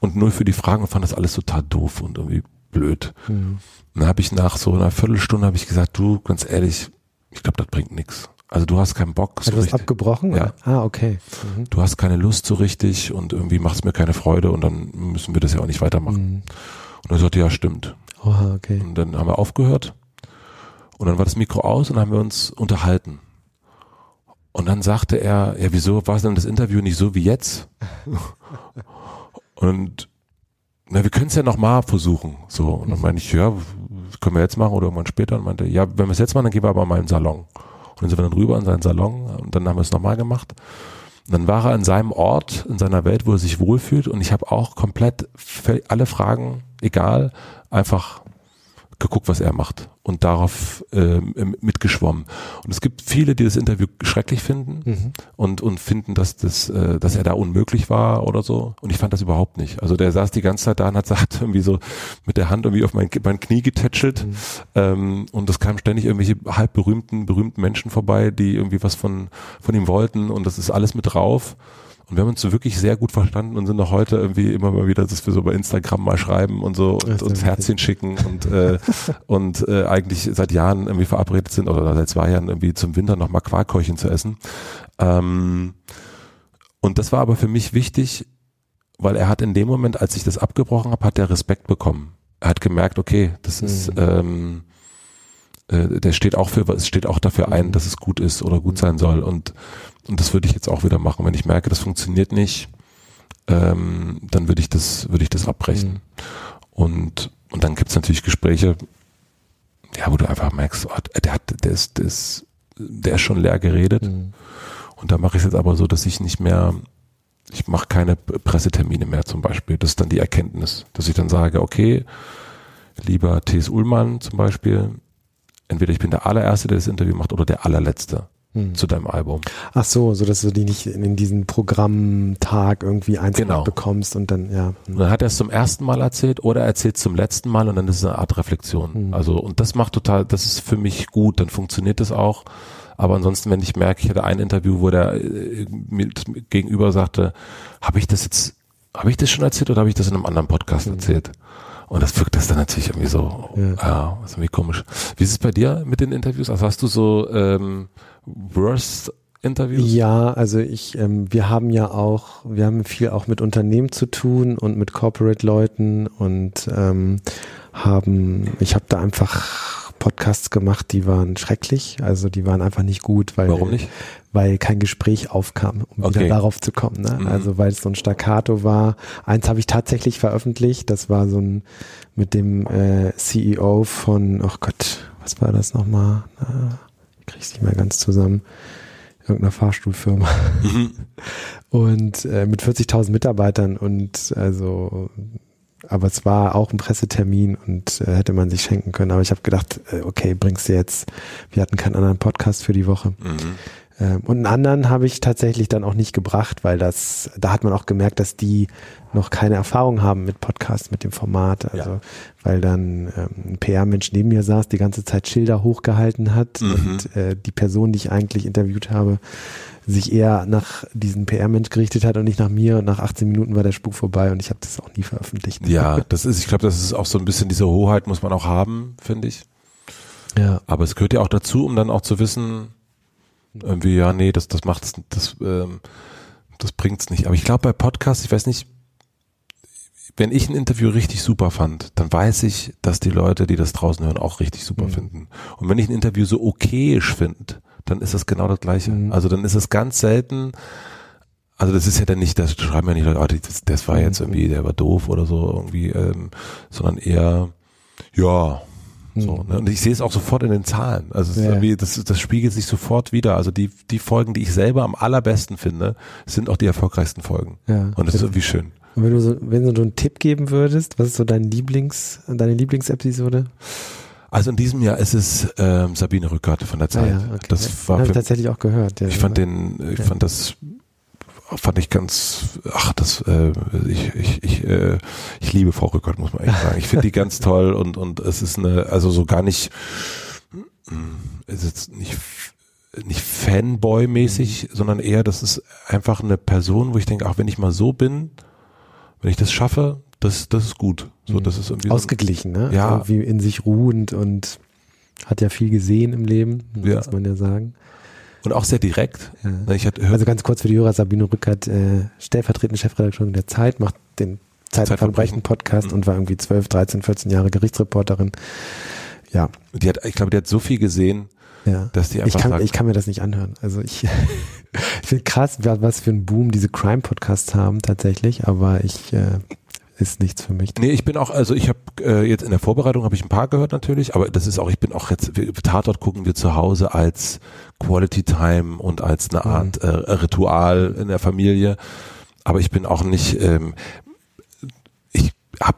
und null für die Fragen und fand das alles total doof und irgendwie blöd. Mhm. Dann habe ich nach so einer Viertelstunde habe ich gesagt, du, ganz ehrlich, ich glaube, das bringt nichts. Also du hast keinen Bock. So du richtig. abgebrochen? Ja. Oder? Ah, okay. Mhm. Du hast keine Lust so richtig und irgendwie macht es mir keine Freude und dann müssen wir das ja auch nicht weitermachen. Mhm. Und er sagte, ja, stimmt. Oha, okay. Und dann haben wir aufgehört und dann war das Mikro aus und dann haben wir uns unterhalten. Und dann sagte er, ja, wieso war es denn das Interview nicht so wie jetzt? [laughs] Und na, wir können es ja nochmal versuchen. So. Und dann meine ich, ja, das können wir jetzt machen oder irgendwann später. Und meinte, ja, wenn wir es jetzt machen, dann gehen wir aber mal in den Salon. Und dann sind wir dann rüber in seinen Salon und dann haben wir es nochmal gemacht. Und dann war er in seinem Ort, in seiner Welt, wo er sich wohlfühlt und ich habe auch komplett alle Fragen, egal, einfach geguckt, was er macht und darauf ähm, mitgeschwommen. Und es gibt viele, die das Interview schrecklich finden mhm. und, und finden, dass, das, äh, dass er da unmöglich war oder so. Und ich fand das überhaupt nicht. Also der saß die ganze Zeit da und hat, [laughs] hat irgendwie so mit der Hand irgendwie auf mein, mein Knie getätschelt mhm. ähm, und es kamen ständig irgendwelche halb berühmten, berühmten Menschen vorbei, die irgendwie was von, von ihm wollten und das ist alles mit drauf. Und wir haben uns so wirklich sehr gut verstanden und sind noch heute irgendwie immer mal wieder, dass wir so bei Instagram mal schreiben und so und uns Herzchen schicken und, äh, [laughs] und äh, eigentlich seit Jahren irgendwie verabredet sind oder seit zwei Jahren irgendwie zum Winter nochmal Quarkkäuchen zu essen. Ähm, und das war aber für mich wichtig, weil er hat in dem Moment, als ich das abgebrochen habe, hat er Respekt bekommen. Er hat gemerkt, okay, das mhm. ist ähm, äh, der steht auch für, es steht auch dafür ein, dass es gut ist oder gut sein soll. Und, und das würde ich jetzt auch wieder machen. Wenn ich merke, das funktioniert nicht, ähm, dann würde ich das, würde ich das abbrechen. Mhm. Und, und dann gibt's natürlich Gespräche, ja, wo du einfach merkst, oh, der hat, der ist, der ist, der ist schon leer geredet. Mhm. Und da mache ich es jetzt aber so, dass ich nicht mehr, ich mache keine Pressetermine mehr zum Beispiel. Das ist dann die Erkenntnis, dass ich dann sage, okay, lieber T.S. Ullmann zum Beispiel, entweder ich bin der allererste, der das Interview macht, oder der allerletzte hm. zu deinem Album. Ach so, so dass du die nicht in diesen Programmtag irgendwie einzeln genau. bekommst und dann, ja. Und dann hat er es zum ersten Mal erzählt oder er erzählt es zum letzten Mal und dann ist es eine Art Reflexion. Hm. Also, und das macht total, das ist für mich gut, dann funktioniert das auch. Aber ansonsten, wenn ich merke, ich hatte ein Interview, wo der äh, mir gegenüber sagte, habe ich das jetzt, habe ich das schon erzählt oder habe ich das in einem anderen Podcast hm. erzählt? Und das wirkt das dann natürlich irgendwie so, ja, ja ist irgendwie komisch. Wie ist es bei dir mit den Interviews? Also hast du so ähm, Worst Interviews? Ja, also ich, ähm, wir haben ja auch, wir haben viel auch mit Unternehmen zu tun und mit Corporate-Leuten und ähm, haben, ich habe da einfach Podcasts gemacht, die waren schrecklich, also die waren einfach nicht gut, weil Warum nicht? weil kein Gespräch aufkam, um okay. wieder darauf zu kommen. Ne? Mhm. Also weil es so ein Staccato war. Eins habe ich tatsächlich veröffentlicht, das war so ein mit dem äh, CEO von, oh Gott, was war das nochmal? Ich krieg's nicht mehr ganz zusammen irgendeiner Fahrstuhlfirma. Mhm. [laughs] Und äh, mit 40.000 Mitarbeitern und also aber es war auch ein Pressetermin und äh, hätte man sich schenken können. Aber ich habe gedacht, äh, okay, bringst du jetzt. Wir hatten keinen anderen Podcast für die Woche. Mhm. Ähm, und einen anderen habe ich tatsächlich dann auch nicht gebracht, weil das, da hat man auch gemerkt, dass die noch keine Erfahrung haben mit Podcasts, mit dem Format. Also, ja. weil dann ähm, ein PR-Mensch neben mir saß, die ganze Zeit Schilder hochgehalten hat mhm. und äh, die Person, die ich eigentlich interviewt habe, sich eher nach diesem PR-Mensch gerichtet hat und nicht nach mir. Und nach 18 Minuten war der Spuk vorbei und ich habe das auch nie veröffentlicht. Ja, das ist, ich glaube, das ist auch so ein bisschen diese Hoheit muss man auch haben, finde ich. Ja. Aber es gehört ja auch dazu, um dann auch zu wissen, irgendwie, ja, nee, das, das macht's, das, ähm, das bringt's nicht. Aber ich glaube bei Podcasts, ich weiß nicht, wenn ich ein Interview richtig super fand, dann weiß ich, dass die Leute, die das draußen hören, auch richtig super mhm. finden. Und wenn ich ein Interview so okayisch finde, dann ist das genau das Gleiche. Mhm. Also dann ist es ganz selten, also das ist ja dann nicht, das schreiben ja nicht Leute, oh, das, das war jetzt mhm. irgendwie, der war doof oder so irgendwie, ähm, sondern eher, ja, so, mhm. ne? Und ich sehe es auch sofort in den Zahlen. Also ja. das, das spiegelt sich sofort wieder. Also die, die Folgen, die ich selber am allerbesten finde, sind auch die erfolgreichsten Folgen. Ja. Und das ist irgendwie schön. Und wenn du so, wenn du einen Tipp geben würdest, was ist so dein Lieblings, deine Lieblingsepisode? Also in diesem Jahr ist es ähm, Sabine Rückert von der Zeit. Ah ja, okay. Das war habe ich tatsächlich auch gehört. Ja, ich fand den, ich ja. fand das fand ich ganz, ach, das, äh, ich, ich, ich, äh, ich liebe Frau Rückert, muss man echt sagen. Ich finde die ganz [laughs] toll und, und es ist eine, also so gar nicht, es ist jetzt nicht, nicht Fanboy-mäßig, mhm. sondern eher, das ist einfach eine Person, wo ich denke, ach, wenn ich mal so bin, wenn ich das schaffe, das, das ist gut. So, das ist irgendwie Ausgeglichen, so, ne? Ja. Irgendwie in sich ruhend und hat ja viel gesehen im Leben, ja. muss man ja sagen. Und auch sehr direkt. Ja. Ich hatte, also ganz kurz für die Hörer, Sabine Rückert, äh, stellvertretende Chefredakteurin der Zeit, macht den Zeitverbrechen-Podcast mhm. und war irgendwie 12, 13, 14 Jahre Gerichtsreporterin. Ja. Die hat, ich glaube, die hat so viel gesehen Ja. dass die Ich einfach kann, sagt, ich kann mir das nicht anhören. Also ich, [laughs] ich finde krass, wa- was für einen Boom diese Crime-Podcasts haben tatsächlich, aber ich äh, ist nichts für mich. Nee, ich bin auch, also ich habe äh, jetzt in der Vorbereitung habe ich ein paar gehört natürlich, aber das ist auch, ich bin auch jetzt, wir, Tatort gucken wir zu Hause als Quality Time und als eine Art äh, Ritual in der Familie. Aber ich bin auch nicht, ähm, ich hab,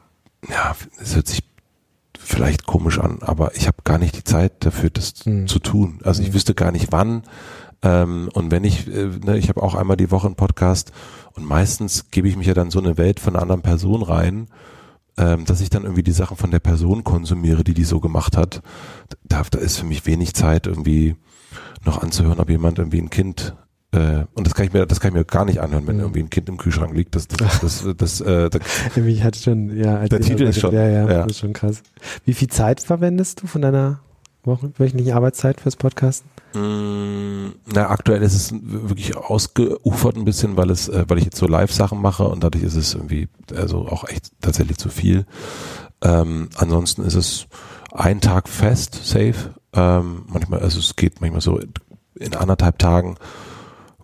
ja, es hört sich vielleicht komisch an, aber ich habe gar nicht die Zeit dafür, das Mhm. zu tun. Also ich wüsste gar nicht wann. Ähm, und wenn ich, äh, ne, ich habe auch einmal die Woche einen Podcast und meistens gebe ich mich ja dann so eine Welt von einer anderen Person rein, ähm, dass ich dann irgendwie die Sachen von der Person konsumiere, die die so gemacht hat. Da, da ist für mich wenig Zeit irgendwie noch anzuhören, ob jemand irgendwie ein Kind äh, und das kann ich mir, das kann ich mir gar nicht anhören, wenn irgendwie ein Kind im Kühlschrank liegt. Das, das, das, das, das, äh, da, [laughs] Mich hat schon, ja, als Der Titel ist schon- Ja, ja, ja. das ist schon krass. Wie viel Zeit verwendest du von deiner Wochen, wöchentlichen Arbeitszeit fürs Podcasten? Mm, Na, aktuell ist es wirklich ausgeufert ein bisschen, weil es, äh, weil ich jetzt so Live-Sachen mache und dadurch ist es irgendwie, also auch echt tatsächlich zu viel. Ähm, ansonsten ist es ein Tag fest, safe. Ähm, manchmal, also es geht manchmal so in anderthalb Tagen,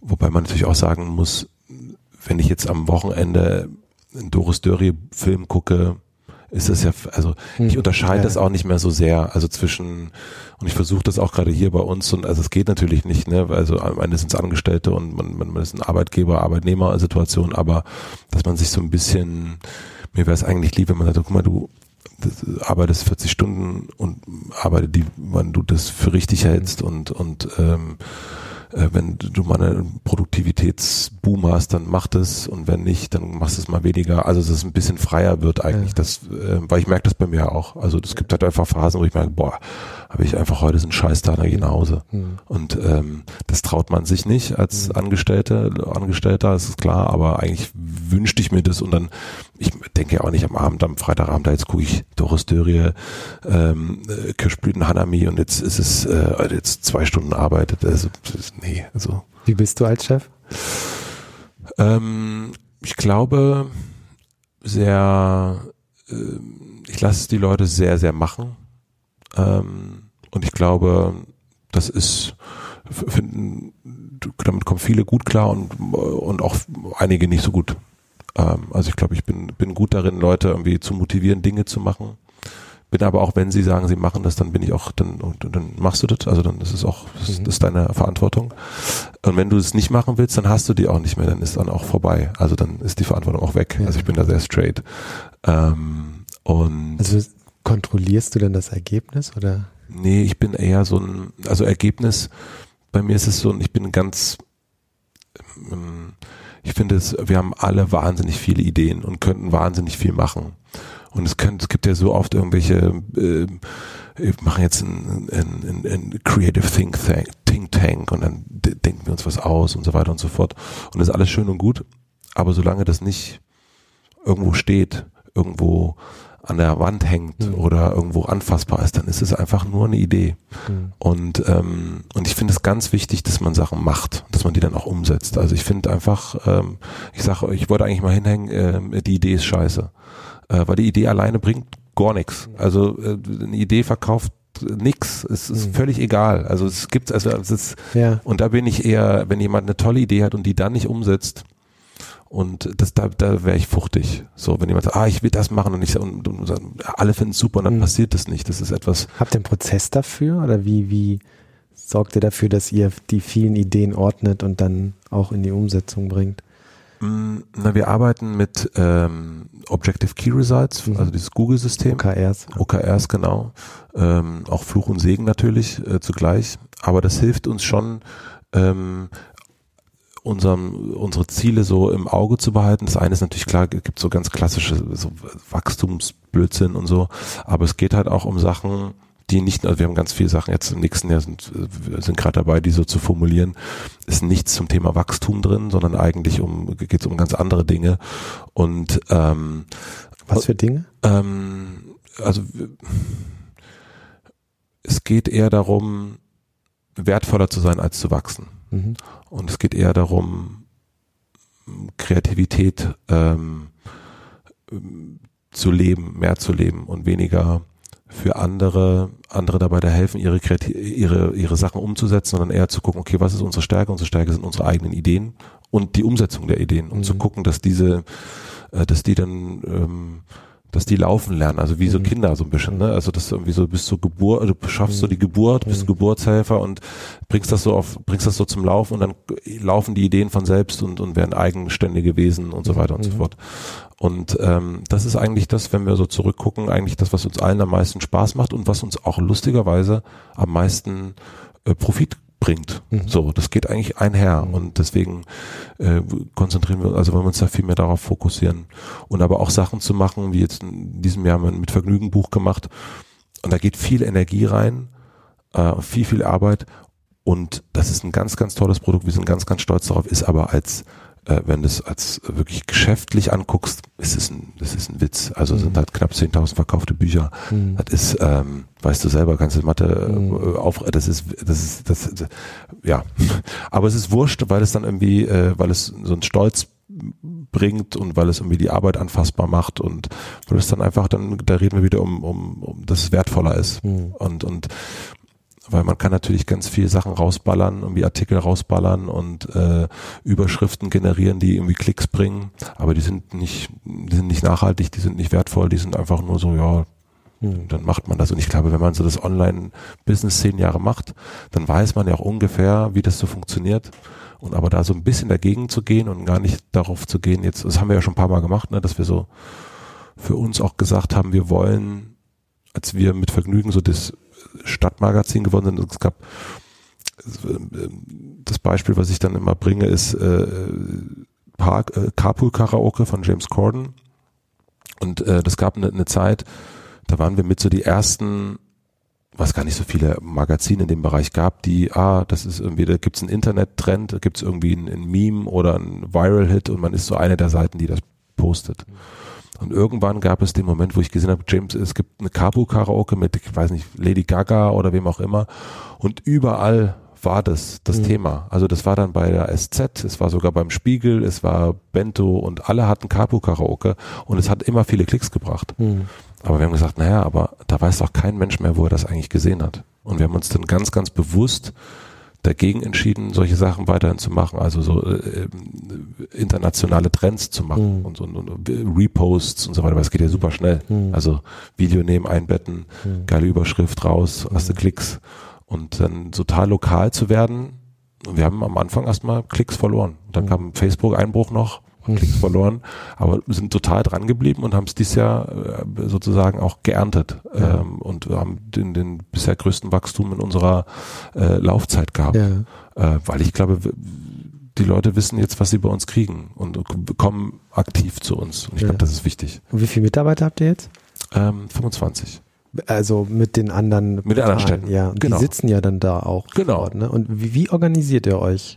wobei man natürlich auch sagen muss, wenn ich jetzt am Wochenende einen Doris Dörrie Film gucke, ist das ja, also ich Hm, unterscheide ja. das auch nicht mehr so sehr, also zwischen, und ich versuche das auch gerade hier bei uns, und also es geht natürlich nicht, ne, also am Ende sind es Angestellte und man, man, man ist ein Arbeitgeber, Arbeitnehmer-Situation, aber dass man sich so ein bisschen, mir wäre es eigentlich lieb, wenn man sagt, guck mal, du arbeitest 40 Stunden und arbeite die, wann du das für richtig hältst und, und ähm, äh, wenn du mal einen Produktivitätsboom hast, dann mach das und wenn nicht, dann machst du es mal weniger. Also dass es ein bisschen freier wird eigentlich, Ja. das, äh, weil ich merke das bei mir auch. Also es gibt halt einfach Phasen, wo ich merke, boah, habe ich einfach heute so einen Scheiß da, dann gehe ich nach Hause. Hm. Und ähm, das traut man sich nicht als Angestellte, Angestellter, das ist klar, aber eigentlich wünschte ich mir das und dann, ich denke ja auch nicht am Abend, am Freitagabend, da jetzt gucke ich Doris Dörrie, ähm, äh, Kirschblüten Hanami und jetzt ist es äh, jetzt zwei Stunden Arbeit. Also, das nee, also Wie bist du als Chef? ähm, ich glaube sehr, ähm, ich lasse die Leute sehr, sehr machen. Ähm, und ich glaube, das ist, finden, damit kommen viele gut klar und, und auch einige nicht so gut. Ähm, also ich glaube, ich bin, bin gut darin, Leute irgendwie zu motivieren, Dinge zu machen. Bin aber auch, wenn sie sagen, sie machen das, dann bin ich auch, dann, und, dann machst du das. Also dann ist es auch, das, ist- Mhm. das ist deine Verantwortung. Und wenn du es nicht machen willst, dann hast du die auch nicht mehr, dann ist dann auch vorbei. Also dann ist die Verantwortung auch weg. Ja. Also ich bin da sehr straight. Ähm, und Also kontrollierst du denn das Ergebnis oder? Nee, ich bin eher so ein, also Ergebnis, bei mir ist es so, ein- ich bin ganz, ähm, ich finde es, wir haben alle wahnsinnig viele Ideen und könnten wahnsinnig viel machen. Und es, könnte, es gibt ja so oft irgendwelche, äh, wir machen jetzt ein, ein, ein, ein Creative Think Tank, Think Tank und dann de- denken wir uns was aus und so weiter und so fort. Und das ist alles schön und gut, aber solange das nicht irgendwo steht, irgendwo an der Wand hängt Mhm. oder irgendwo anfassbar ist, dann ist es einfach nur eine Idee. Hm. Und, ähm, und ich finde es ganz wichtig, dass man Sachen macht, dass man die dann auch umsetzt. Also ich finde einfach, ähm, ich sage, ich wollte eigentlich mal hinhängen, ähm, die Idee ist scheiße. Äh, weil die Idee alleine bringt gar nichts. Also äh, eine Idee verkauft nix. Es ist Mhm. völlig egal. Also es gibt, also es ist, Ja. und da bin ich eher, wenn jemand eine tolle Idee hat und die dann nicht umsetzt, und das, da, da wäre ich fuchtig. So, wenn jemand sagt, ah, ich will das machen und ich und, und, und alle finden es super und dann Mhm. passiert das nicht. Das ist etwas, Habt ihr einen Prozess dafür oder wie, wie sorgt ihr dafür, dass ihr die vielen Ideen ordnet und dann auch in die Umsetzung bringt? Mm, Na, wir arbeiten mit ähm, Objective Key Results, Mhm. also dieses Google-System. OKRs. OKRs, genau. Ähm, auch Fluch und Segen natürlich äh, zugleich. Aber das hilft uns schon, ähm, unserem, unsere Ziele so im Auge zu behalten. Das eine ist natürlich klar, es gibt so ganz klassische so Wachstumsblödsinn und so. Aber es geht halt auch um Sachen, die nicht, also wir haben ganz viele Sachen jetzt im nächsten Jahr sind, wir sind gerade dabei, die so zu formulieren, ist nichts zum Thema Wachstum drin, sondern eigentlich um, geht es um ganz andere Dinge. Und ähm, Was für Dinge? ähm, also es geht eher darum, wertvoller zu sein als zu wachsen. Mhm. Und es geht eher darum, Kreativität ähm, zu leben, mehr zu leben und weniger für andere, andere dabei da helfen, ihre, Kreati- ihre, ihre Sachen umzusetzen, sondern eher zu gucken, okay, was ist unsere Stärke? Unsere Stärke sind unsere eigenen Ideen und die Umsetzung der Ideen und zu gucken, dass diese, äh, dass die dann, ähm, dass die laufen lernen, also wie so Kinder so ein bisschen, ne? Also das irgendwie so bis zur Geburt, du schaffst so die Geburt, bist Geburtshelfer und bringst das so auf, bringst das so zum Laufen und dann laufen die Ideen von selbst und, und werden eigenständige Wesen und so weiter und so fort. Und ähm, das ist eigentlich das, wenn wir so zurückgucken, eigentlich das, was uns allen am meisten Spaß macht und was uns auch lustigerweise am meisten äh, Profit bringt. So, das geht eigentlich einher. Und deswegen äh, konzentrieren wir, also wollen wir uns da viel mehr darauf fokussieren. Und aber auch Sachen zu machen, wie jetzt in diesem Jahr haben wir ein mit Vergnügen Buch gemacht. Und da geht viel Energie rein, äh, viel, viel Arbeit. Und das ist ein ganz, ganz tolles Produkt. Wir sind ganz, ganz stolz darauf, ist aber als äh, wenn du es als wirklich geschäftlich anguckst, ist es ein, das ist ein Witz. Also sind halt knapp 10.000 verkaufte Bücher. Das ist, ähm, weißt du selber, kannst du Mathe äh, auf, das ist, das ist, das, das, ja. [laughs] Aber es ist wurscht, weil es dann irgendwie, äh, weil es so einen Stolz bringt und weil es irgendwie die Arbeit anfassbar macht und weil es dann einfach dann, da reden wir wieder um, um, um dass es wertvoller ist. Und, und weil man kann natürlich ganz viel Sachen rausballern, irgendwie Artikel rausballern und äh, Überschriften generieren, die irgendwie Klicks bringen, aber die sind nicht, die sind nicht nachhaltig, die sind nicht wertvoll, die sind einfach nur so, ja, dann macht man das. Und ich glaube, wenn man so das Online-Business zehn Jahre macht, dann weiß man ja auch ungefähr, wie das so funktioniert. Und aber da so ein bisschen dagegen zu gehen und gar nicht darauf zu gehen, jetzt, das haben wir ja schon ein paar Mal gemacht, ne, dass wir so für uns auch gesagt haben, wir wollen, als wir mit Vergnügen so das Stadtmagazin geworden sind, es gab das Beispiel, was ich dann immer bringe, ist äh, Park, äh, Carpool Karaoke von James Corden. Und äh, das gab eine, eine Zeit, da waren wir mit so die ersten, was gar nicht so viele Magazine in dem Bereich gab, die, ah, das ist irgendwie, da gibt's einen Internet-Trend, da gibt's irgendwie ein, Meme oder ein Viral-Hit und man ist so eine der Seiten, die das postet. Und irgendwann gab es den Moment, wo ich gesehen habe, James, es gibt eine Kapu-Karaoke mit, ich weiß nicht, Lady Gaga oder wem auch immer. Und überall war das das Thema. Also das war dann bei der SZ, es war sogar beim Spiegel, es war Bento und alle hatten Kapu-Karaoke und es hat immer viele Klicks gebracht. Aber wir haben gesagt, naja, aber da weiß doch kein Mensch mehr, wo er das eigentlich gesehen hat. Und wir haben uns dann ganz, ganz bewusst dagegen entschieden, solche Sachen weiterhin zu machen, also so äh, internationale Trends zu machen und, so, und, und Reposts und so weiter, weil es geht ja super schnell. Also Video nehmen, einbetten, geile Überschrift raus, erste Klicks und dann total lokal zu werden. Und wir haben am Anfang erstmal Klicks verloren. Dann kam Facebook-Einbruch noch, Klicks verloren, aber sind total dran geblieben und haben es dieses Jahr äh, sozusagen auch geerntet ähm, und haben den, den bisher größten Wachstum in unserer äh, Laufzeit gehabt. Ja. Äh, weil ich glaube, die Leute wissen jetzt, was sie bei uns kriegen und kommen aktiv zu uns. Und ich Ja. glaube, das ist wichtig. Und wie viele Mitarbeiter habt ihr jetzt? Ähm, 25. Also mit den anderen Mit den anderen Städten. Ja, und Genau. die sitzen ja dann da auch. Genau. Ort, ne? Und wie, wie organisiert ihr euch?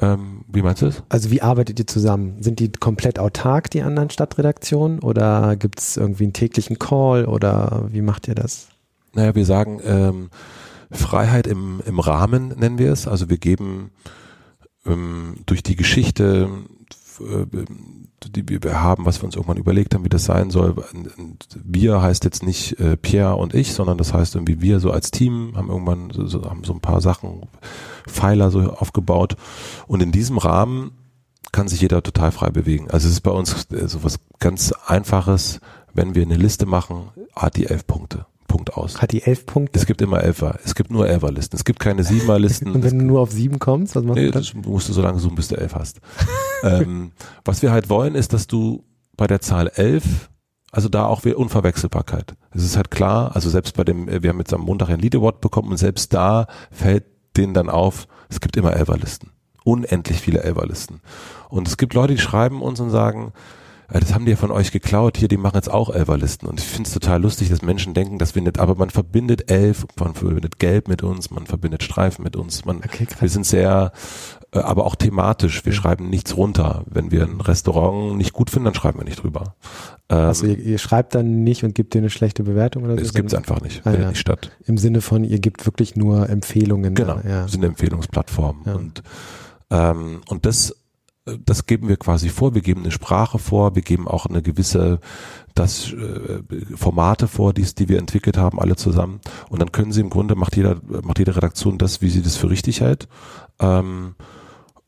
Ähm, wie meinst du es? Also wie arbeitet ihr zusammen? Sind die komplett autark, die anderen Stadtredaktionen? Oder gibt es irgendwie einen täglichen Call? Oder wie macht ihr das? Naja, wir sagen ähm, Freiheit im, im Rahmen nennen wir es. Also wir geben ähm, durch die Geschichte, die wir- haben, was wir uns irgendwann überlegt haben, wie das sein soll. Wir heißt jetzt nicht äh, Pierre und ich, sondern das heißt irgendwie wir so als Team haben irgendwann so, so, haben so ein paar Sachen, Pfeiler so aufgebaut. Und in diesem Rahmen kann sich jeder total frei bewegen. Also es ist bei uns äh, so was ganz Einfaches, wenn wir eine Liste machen, hat die elf Punkte. Punkt aus. Hat die elf Punkte? Es gibt immer Elfer. Es gibt nur Elferlisten. Es gibt keine Siebenerlisten. Und wenn du nur auf sieben kommst, was machst nee, du dann? das musst du so lange suchen, bis du elf hast. [laughs] ähm, was wir halt wollen, ist, dass du bei der Zahl elf, also da auch wieder Unverwechselbarkeit. Es ist halt klar, also selbst bei dem, äh, wir haben jetzt am Montag ein Lead Award bekommen und selbst da fällt denen dann auf, es gibt immer Elferlisten. Unendlich viele Elferlisten. Und es gibt Leute, die schreiben uns und sagen, das haben die ja von euch geklaut, hier, die machen jetzt auch Elferlisten. Und ich finde es total lustig, dass Menschen denken, dass wir nicht, aber man verbindet Elf, man verbindet Gelb mit uns, man verbindet Streifen mit uns, man, Okay, wir sind sehr, äh, aber auch thematisch, wir schreiben nichts runter. Wenn wir ein Restaurant nicht gut finden, dann schreiben wir nicht drüber. Ähm, Also ihr, ihr schreibt dann nicht und gebt dir eine schlechte Bewertung oder so? es gibt's sondern einfach nicht, Ah, ja. nicht statt. Im Sinne von, ihr gebt wirklich nur Empfehlungen. Genau, ja. sind Empfehlungsplattformen Ja. und ähm, und das äh, das geben wir quasi vor. Wir geben eine Sprache vor, wir geben auch eine gewisse das äh, Formate vor, die, die wir entwickelt haben, alle zusammen. Und dann können sie im Grunde macht jeder macht jede Redaktion das, wie sie das für richtig hält. Ähm,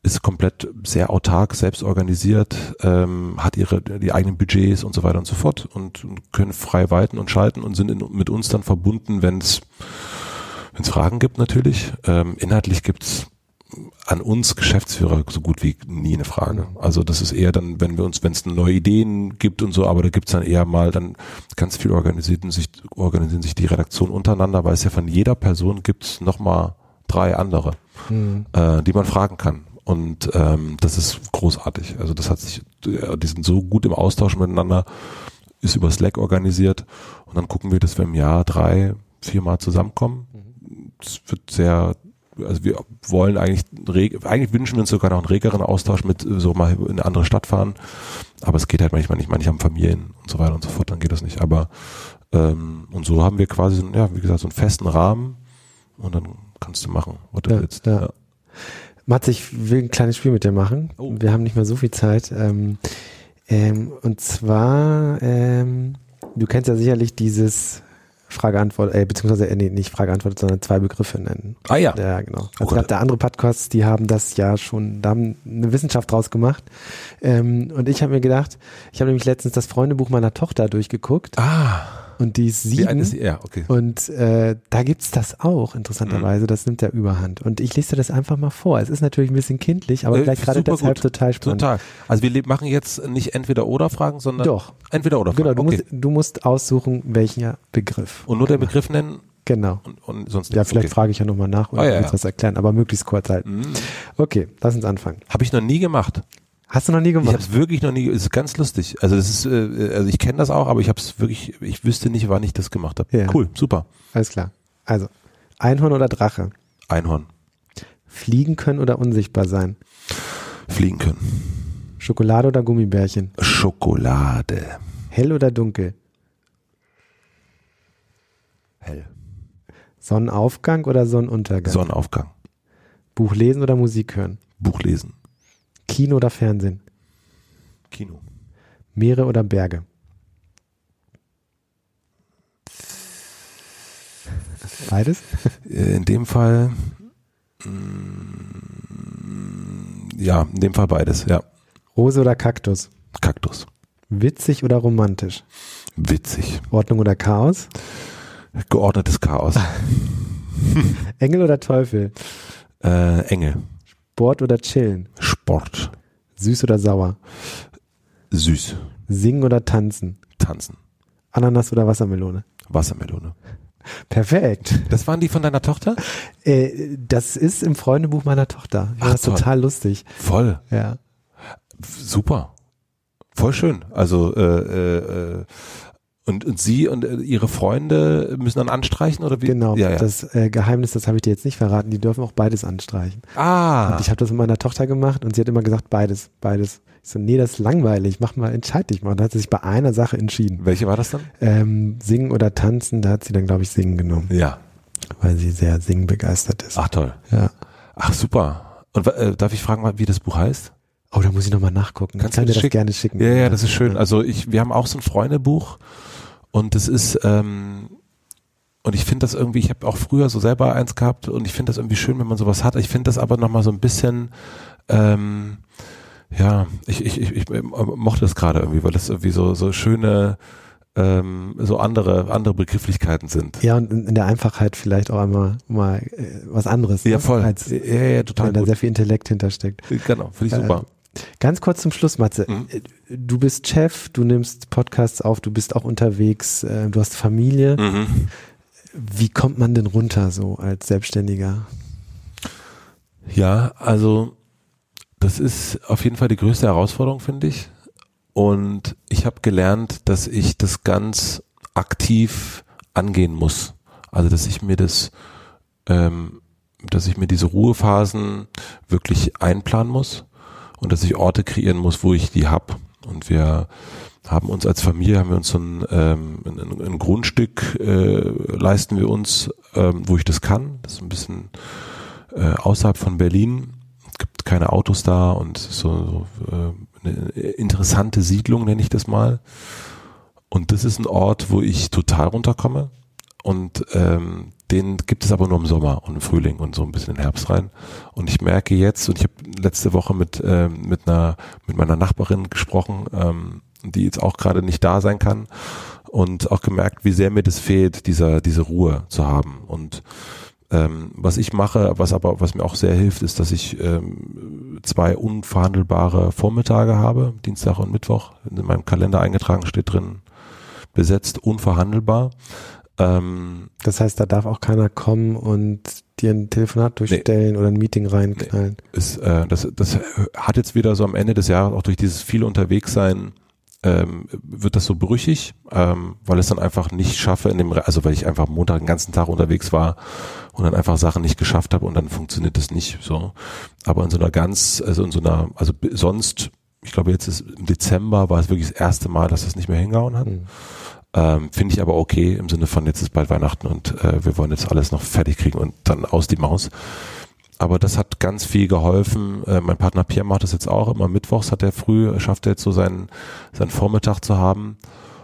ist komplett sehr autark, selbst organisiert, ähm, hat ihre die eigenen Budgets und so weiter und so fort und, und können frei walten und schalten und sind in, mit uns dann verbunden, wenn es Fragen gibt natürlich. Ähm, inhaltlich gibt's an uns Geschäftsführer so gut wie nie eine Frage. Also das ist eher dann, wenn wir uns, wenn es neue Ideen gibt und so, aber da gibt's dann eher mal dann ganz viel organisierten sich, organisieren sich die Redaktion untereinander, weil es ja von jeder Person gibt's noch mal drei andere, mhm. äh, die man fragen kann. Und ähm, das ist großartig. Also das hat sich, die sind so gut im Austausch miteinander, ist über Slack organisiert und dann gucken wir, dass wir im Jahr drei, vier Mal zusammenkommen. Es wird sehr, also wir wollen eigentlich, eigentlich wünschen wir uns sogar noch einen regeren Austausch mit so mal in eine andere Stadt fahren. Aber es geht halt manchmal nicht, manche haben Familien und so weiter und so fort, dann geht das nicht. Aber ähm, und so haben wir quasi, ja, wie gesagt, so einen festen Rahmen und dann kannst du machen, was du ja, willst. Ja. ja. Matze, ich will ein kleines Spiel mit dir machen. Oh. Wir haben nicht mehr so viel Zeit. Ähm, ähm, und zwar, ähm, du kennst ja sicherlich dieses Frage-Antwort, äh, beziehungsweise, äh, nee, nicht Frage-Antwort, sondern zwei Begriffe nennen. Ah ja. Ja, genau. Also oh der andere Podcasts, die haben das ja schon, da haben eine Wissenschaft draus gemacht. Ähm, und ich habe mir gedacht, ich habe nämlich letztens das Freundebuch meiner Tochter durchgeguckt. Ah und die ist sieben. Ist? Ja, okay. Und äh, da gibt's das auch, interessanterweise. Mhm. Das nimmt ja überhand. Und ich lese dir das einfach mal vor. Es ist natürlich ein bisschen kindlich, aber äh, vielleicht gerade deshalb gut. total spannend. Total. Also wir machen jetzt nicht entweder oder Fragen, sondern Doch. entweder oder Fragen. Genau, du, okay. musst, du musst aussuchen, welchen Begriff. Und nur der Begriff nennen? Genau. Und, und sonst Ja, vielleicht okay. frage ich ja nochmal nach oder oh, ja, ja. was erklären, aber möglichst kurz halten. Mhm. Okay, lass uns anfangen. Habe ich noch nie gemacht. Hast du noch nie gemacht? Ich habe es wirklich noch nie. Es ist ganz lustig. Also das ist, äh, also ich kenne das auch, aber ich habe es wirklich. Ich wüsste nicht, wann ich das gemacht habe. Ja. Cool, super. Alles klar. Also Einhorn oder Drache? Einhorn. Fliegen können oder unsichtbar sein? Fliegen können. Schokolade oder Gummibärchen? Schokolade. Hell oder dunkel? Hell. Sonnenaufgang oder Sonnenuntergang? Sonnenaufgang. Buch lesen oder Musik hören? Buch lesen. Kino oder Fernsehen? Kino. Meere oder Berge? Beides? Äh, in dem Fall, mm, ja, in dem Fall beides, ja. Rose oder Kaktus? Kaktus. Witzig oder romantisch? Witzig. Ordnung oder Chaos? Geordnetes Chaos. [laughs] Engel oder Teufel? Äh, Engel. Sport oder Chillen? Sport. Süß oder sauer? Süß. Singen oder tanzen? Tanzen. Ananas oder Wassermelone? Wassermelone. Perfekt. Das waren die von deiner Tochter? Äh, das ist im Freundebuch meiner Tochter. Ach, das ist total lustig. Voll. Ja. Super. Voll schön. Also äh, äh, äh und, und Sie und äh, Ihre Freunde müssen dann anstreichen oder wie? Genau, ja, ja. das äh, Geheimnis, das habe ich dir jetzt nicht verraten, die dürfen auch beides anstreichen. Ah. Und ich habe das mit meiner Tochter gemacht und sie hat immer gesagt, beides, beides. Ich so, nee, das ist langweilig, mach mal, entscheid dich mal. Und dann hat sie sich bei einer Sache entschieden. Welche war das dann? Ähm, singen oder tanzen, da hat sie dann, glaube ich, singen genommen. Ja. Weil sie sehr singen begeistert ist. Ach toll. Ja. Ach super. Und äh, darf ich fragen, wie das Buch heißt? Oh, da muss ich nochmal nachgucken. Kannst du mir das schicken? gerne schicken? Ja, ja, das ist schön. Also ich, wir haben auch so ein Freundebuch und das ist, ähm, und ich finde das irgendwie, ich habe auch früher so selber eins gehabt und ich finde das irgendwie schön, wenn man sowas hat. Ich finde das aber nochmal so ein bisschen, ähm, ja, ich, ich, ich, ich mochte das gerade irgendwie, weil das irgendwie so, so schöne, ähm, so andere, andere Begrifflichkeiten sind. Ja, und in der Einfachheit vielleicht auch einmal mal äh, was anderes. Ja, ne? voll. Als, ja, ja, total. Wenn da sehr viel Intellekt hintersteckt. Genau, finde ich super. Ganz kurz zum Schluss, Matze. Mhm. Du bist Chef, du nimmst Podcasts auf, du bist auch unterwegs, äh, du hast Familie. Mhm. Wie kommt man denn runter so als Selbstständiger? Ja, also das ist auf jeden Fall die größte Herausforderung, finde ich. Und ich habe gelernt, dass ich das ganz aktiv angehen muss. Also dass ich mir das, ähm, dass ich mir diese Ruhephasen wirklich einplanen muss und dass ich Orte kreieren muss, wo ich die hab. Und wir haben uns als Familie, haben wir uns so ein, ähm, ein, ein Grundstück äh, leisten wir uns, ähm, wo ich das kann. Das ist ein bisschen äh, außerhalb von Berlin. Es gibt keine Autos da und so, so äh, eine interessante Siedlung nenne ich das mal. Und das ist ein Ort, wo ich total runterkomme. Und ähm, den gibt es aber nur im Sommer und im Frühling und so ein bisschen den Herbst rein. Und ich merke jetzt, und ich habe letzte Woche mit, ähm, mit einer, mit meiner Nachbarin gesprochen, ähm, die jetzt auch gerade nicht da sein kann und auch gemerkt, wie sehr mir das fehlt, dieser, diese Ruhe zu haben. Und ähm, was ich mache, was aber, was mir auch sehr hilft, ist, dass ich ähm, zwei unverhandelbare Vormittage habe, Dienstag und Mittwoch. In meinem Kalender eingetragen steht drin, besetzt, unverhandelbar. Ähm, das heißt, da darf auch keiner kommen und dir ein Telefonat durchstellen nee, oder ein Meeting reinknallen. Nee, ist, äh, das, das hat jetzt wieder so am Ende des Jahres auch durch dieses viele Unterwegssein ähm, wird das so brüchig, ähm, weil es dann einfach nicht schaffe in dem, also weil ich einfach Montag den ganzen Tag unterwegs war und dann einfach Sachen nicht geschafft habe und dann funktioniert das nicht so. Aber in so einer ganz, also in so einer, also sonst, ich glaube jetzt ist im Dezember war es wirklich das erste Mal, dass es das nicht mehr hingehauen hat. Mhm. Ähm, Finde ich aber okay im Sinne von jetzt ist bald Weihnachten und äh, wir wollen jetzt alles noch fertig kriegen und dann aus die Maus. Aber das hat ganz viel geholfen. Äh, mein Partner Pierre macht das jetzt auch immer mittwochs, hat er früh, schafft er jetzt so seinen, seinen Vormittag zu haben.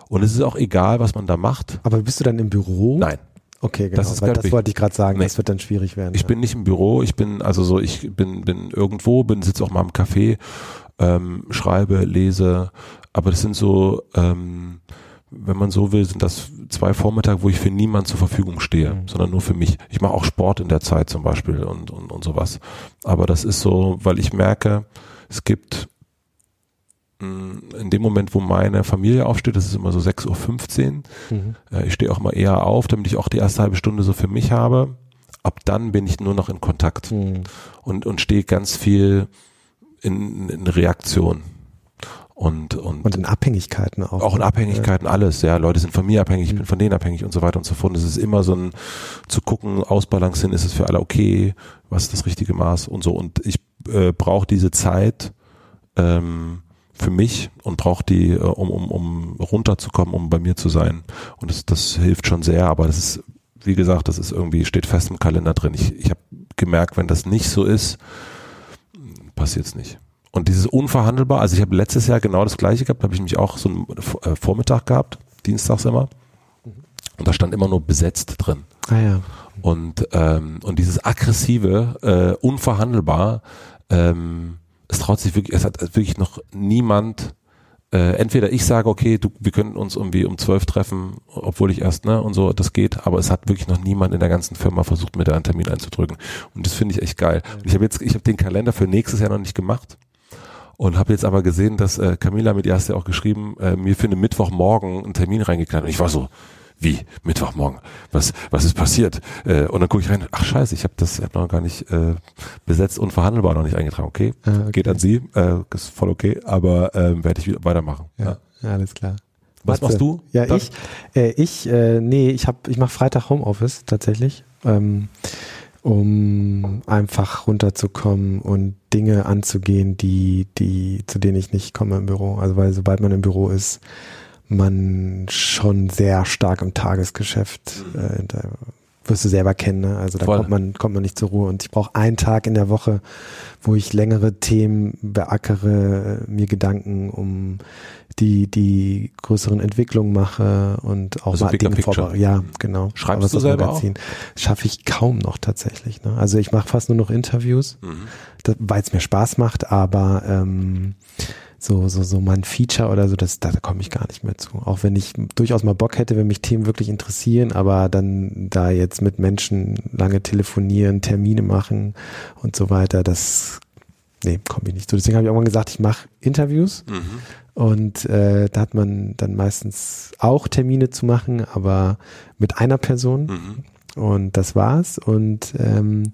Und es ist auch egal, was man da macht. Aber bist du dann im Büro? Nein. Okay, genau. Das, ist das wollte ich gerade sagen. Nee. Das wird dann schwierig werden. Ich ja. bin nicht im Büro. Ich bin also so, ich bin bin irgendwo, bin sitze auch mal im Café, ähm, schreibe, lese. Aber das sind so ähm, wenn man so will, sind das zwei Vormittage, wo ich für niemand zur Verfügung stehe, mhm. sondern nur für mich. Ich mache auch Sport in der Zeit zum Beispiel und, und, und sowas. Aber das ist so, weil ich merke, es gibt mm, in dem Moment, wo meine Familie aufsteht, das ist immer so 6.15 Uhr, mhm. Äh, ich stehe auch mal eher auf, damit ich auch die erste halbe Stunde so für mich habe. Ab dann bin ich nur noch in Kontakt mhm. und, und stehe ganz viel in, in Reaktion. Und, und, und in Abhängigkeiten auch. Auch in Abhängigkeiten ja. alles, ja. Leute sind von mir abhängig, ich bin mhm. von denen abhängig und so weiter und so fort. es ist immer so ein zu gucken, ausbalancieren, ist es für alle okay, was ist das richtige Maß und so. Und ich äh, brauche diese Zeit ähm, für mich und brauche die, äh, um, um, um runterzukommen, um bei mir zu sein. Und das, das hilft schon sehr, aber das ist, wie gesagt, das ist irgendwie, steht fest im Kalender drin. Ich, ich habe gemerkt, wenn das nicht so ist, passiert es nicht. Und dieses unverhandelbar, also ich habe letztes Jahr genau das gleiche gehabt, habe ich nämlich auch so einen äh, Vormittag gehabt, dienstags immer. Und da stand immer nur besetzt drin. Ah ja. Und, ähm, und dieses aggressive, äh, unverhandelbar, ähm, es traut sich wirklich, es hat wirklich noch niemand, äh, entweder ich sage, okay, du, wir können uns irgendwie um zwölf treffen, obwohl ich erst, ne, und so, das geht, aber es hat wirklich noch niemand in der ganzen Firma versucht, mir da einen Termin einzudrücken. Und das finde ich echt geil. Und ich habe jetzt, ich habe den Kalender für nächstes Jahr noch nicht gemacht und habe jetzt aber gesehen, dass äh, Camilla mit ihr hast ja auch geschrieben, äh, mir für einen Mittwochmorgen einen Termin reingeknallt. Und ich war so, wie Mittwochmorgen? Was was ist passiert? Äh, und dann gucke ich rein. Ach scheiße, ich habe das hab noch gar nicht äh, besetzt und verhandelbar noch nicht eingetragen. Okay, ah, okay. geht an Sie, äh, ist voll okay, aber äh, werde ich wieder weitermachen. Ja, ja. alles klar. Was Matze. machst du? Ja, Dann? ich, äh, ich, äh, nee, ich habe, ich mache Freitag Homeoffice tatsächlich. Ähm, um einfach runterzukommen und Dinge anzugehen, die, die, zu denen ich nicht komme im Büro. Also weil sobald man im Büro ist, man schon sehr stark im Tagesgeschäft, äh, da wirst du selber kennen, ne? also da kommt man, kommt man nicht zur Ruhe. Und ich brauche einen Tag in der Woche, wo ich längere Themen beackere, mir Gedanken um die, die größeren Entwicklungen mache und auch also mal Dinge vorbereite. Ja, genau. Schreibst du selber Magazin. auch? Schaffe ich kaum noch tatsächlich. Ne? Also ich mache fast nur noch Interviews, mhm. weil es mir Spaß macht, aber ähm, so, so, so mein Feature oder so, das, da komme ich gar nicht mehr zu. Auch wenn ich durchaus mal Bock hätte, wenn mich Themen wirklich interessieren, aber dann da jetzt mit Menschen lange telefonieren, Termine machen und so weiter, das nee, komme ich nicht zu. Deswegen habe ich irgendwann gesagt, ich mache Interviews mhm. und äh, da hat man dann meistens auch Termine zu machen, aber mit einer Person. Mhm. Und das war's. Und ähm,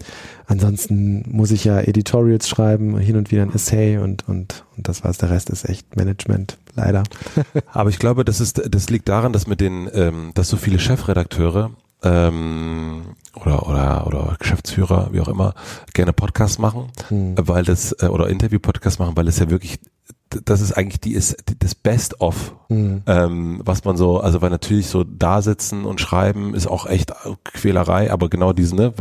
ansonsten muss ich ja Editorials schreiben, hin und wieder ein Essay und, und, und das war's. Der Rest ist echt Management, leider. [laughs] Aber ich glaube, das ist, das liegt daran, dass mit den, ähm, dass so viele Chefredakteure ähm, oder, oder, oder Geschäftsführer, wie auch immer, gerne Podcasts machen, hm. weil das, äh, oder Interview-Podcasts machen, weil es ja wirklich das ist eigentlich die ist das Best of, Mhm. ähm, was man so, also weil natürlich so da sitzen und schreiben ist auch echt Quälerei, aber genau diese, ne,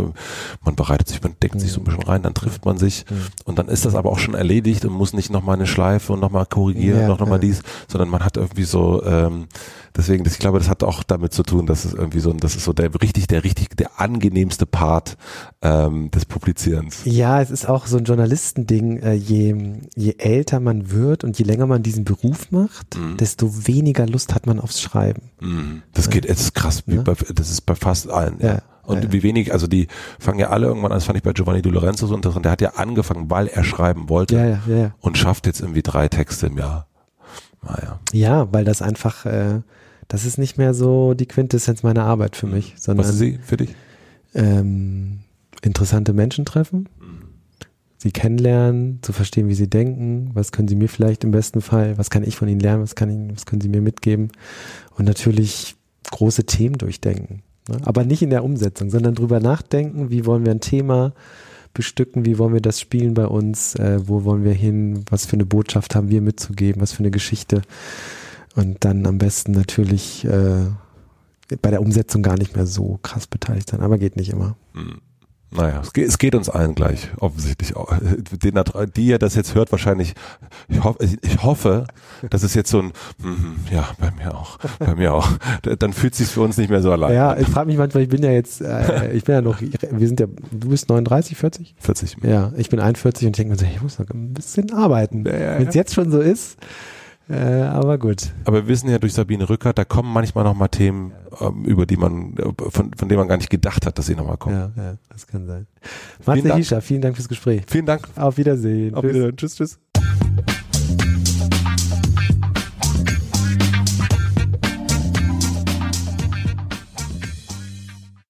man bereitet sich, man deckt sich so ein bisschen rein, dann trifft man sich und dann ist das aber auch schon erledigt und muss nicht nochmal eine Schleife und nochmal korrigieren, Ja, noch nochmal ja. dies, sondern man hat irgendwie so, ähm, deswegen, das, ich glaube, das hat auch damit zu tun, dass es irgendwie so, das ist so der richtig, der richtig, der angenehmste Part ähm, des Publizierens. Ja, es ist auch so ein Journalistending, äh, je, je älter man wird und je länger man diesen Beruf macht, Mhm. desto weniger Lust hat man aufs Schreiben. Mhm. Das geht, es ist krass, wie Ja. bei, das ist bei fast allen. Ja. Ja. Und Ja. wie wenig, also die fangen ja alle irgendwann an, das fand ich bei Giovanni Di Lorenzo so interessant, der hat ja angefangen, weil er schreiben wollte und schafft jetzt irgendwie drei Texte im Jahr. Naja. Ja, weil das einfach, äh, das ist nicht mehr so die Quintessenz meiner Arbeit für mich, sondern Was ist sie für dich? ähm, interessante Menschen treffen, sie kennenlernen, zu verstehen, wie sie denken, was können sie mir vielleicht im besten Fall, was kann ich von ihnen lernen, was kann ich, was können sie mir mitgeben und natürlich große Themen durchdenken. Ne? Aber nicht in der Umsetzung, sondern drüber nachdenken, wie wollen wir ein Thema bestücken, wie wollen wir das spielen bei uns, äh, wo wollen wir hin, was für eine Botschaft haben wir mitzugeben, was für eine Geschichte und dann am besten natürlich äh, bei der Umsetzung gar nicht mehr so krass beteiligt sein, aber geht nicht immer. Hm. Naja, es geht, es geht uns allen gleich, offensichtlich. auch. Den, die ihr das jetzt hört, wahrscheinlich, ich, hoff, ich hoffe, dass es jetzt so ein, mhm, ja, bei mir auch, bei mir auch. Dann fühlt es sich für uns nicht mehr so allein. Ja, ich frage mich manchmal, ich bin ja jetzt, äh, ich bin ja noch, wir sind ja, du bist 39, 40? 40. Ja, ich bin 41 und ich denke mir so, ich muss noch ein bisschen arbeiten. Ja, ja, Wenn es ja. jetzt schon so ist, äh, aber gut. Aber wir wissen ja durch Sabine Rückert, da kommen manchmal noch mal Themen, ähm, über die man, äh, von, von denen man gar nicht gedacht hat, dass sie noch mal kommen. Ja, ja, das kann sein. Dank. Hischer, vielen Dank fürs Gespräch. Vielen Dank. Auf Wiedersehen. Auf. Wiedersehen. Tschüss, tschüss.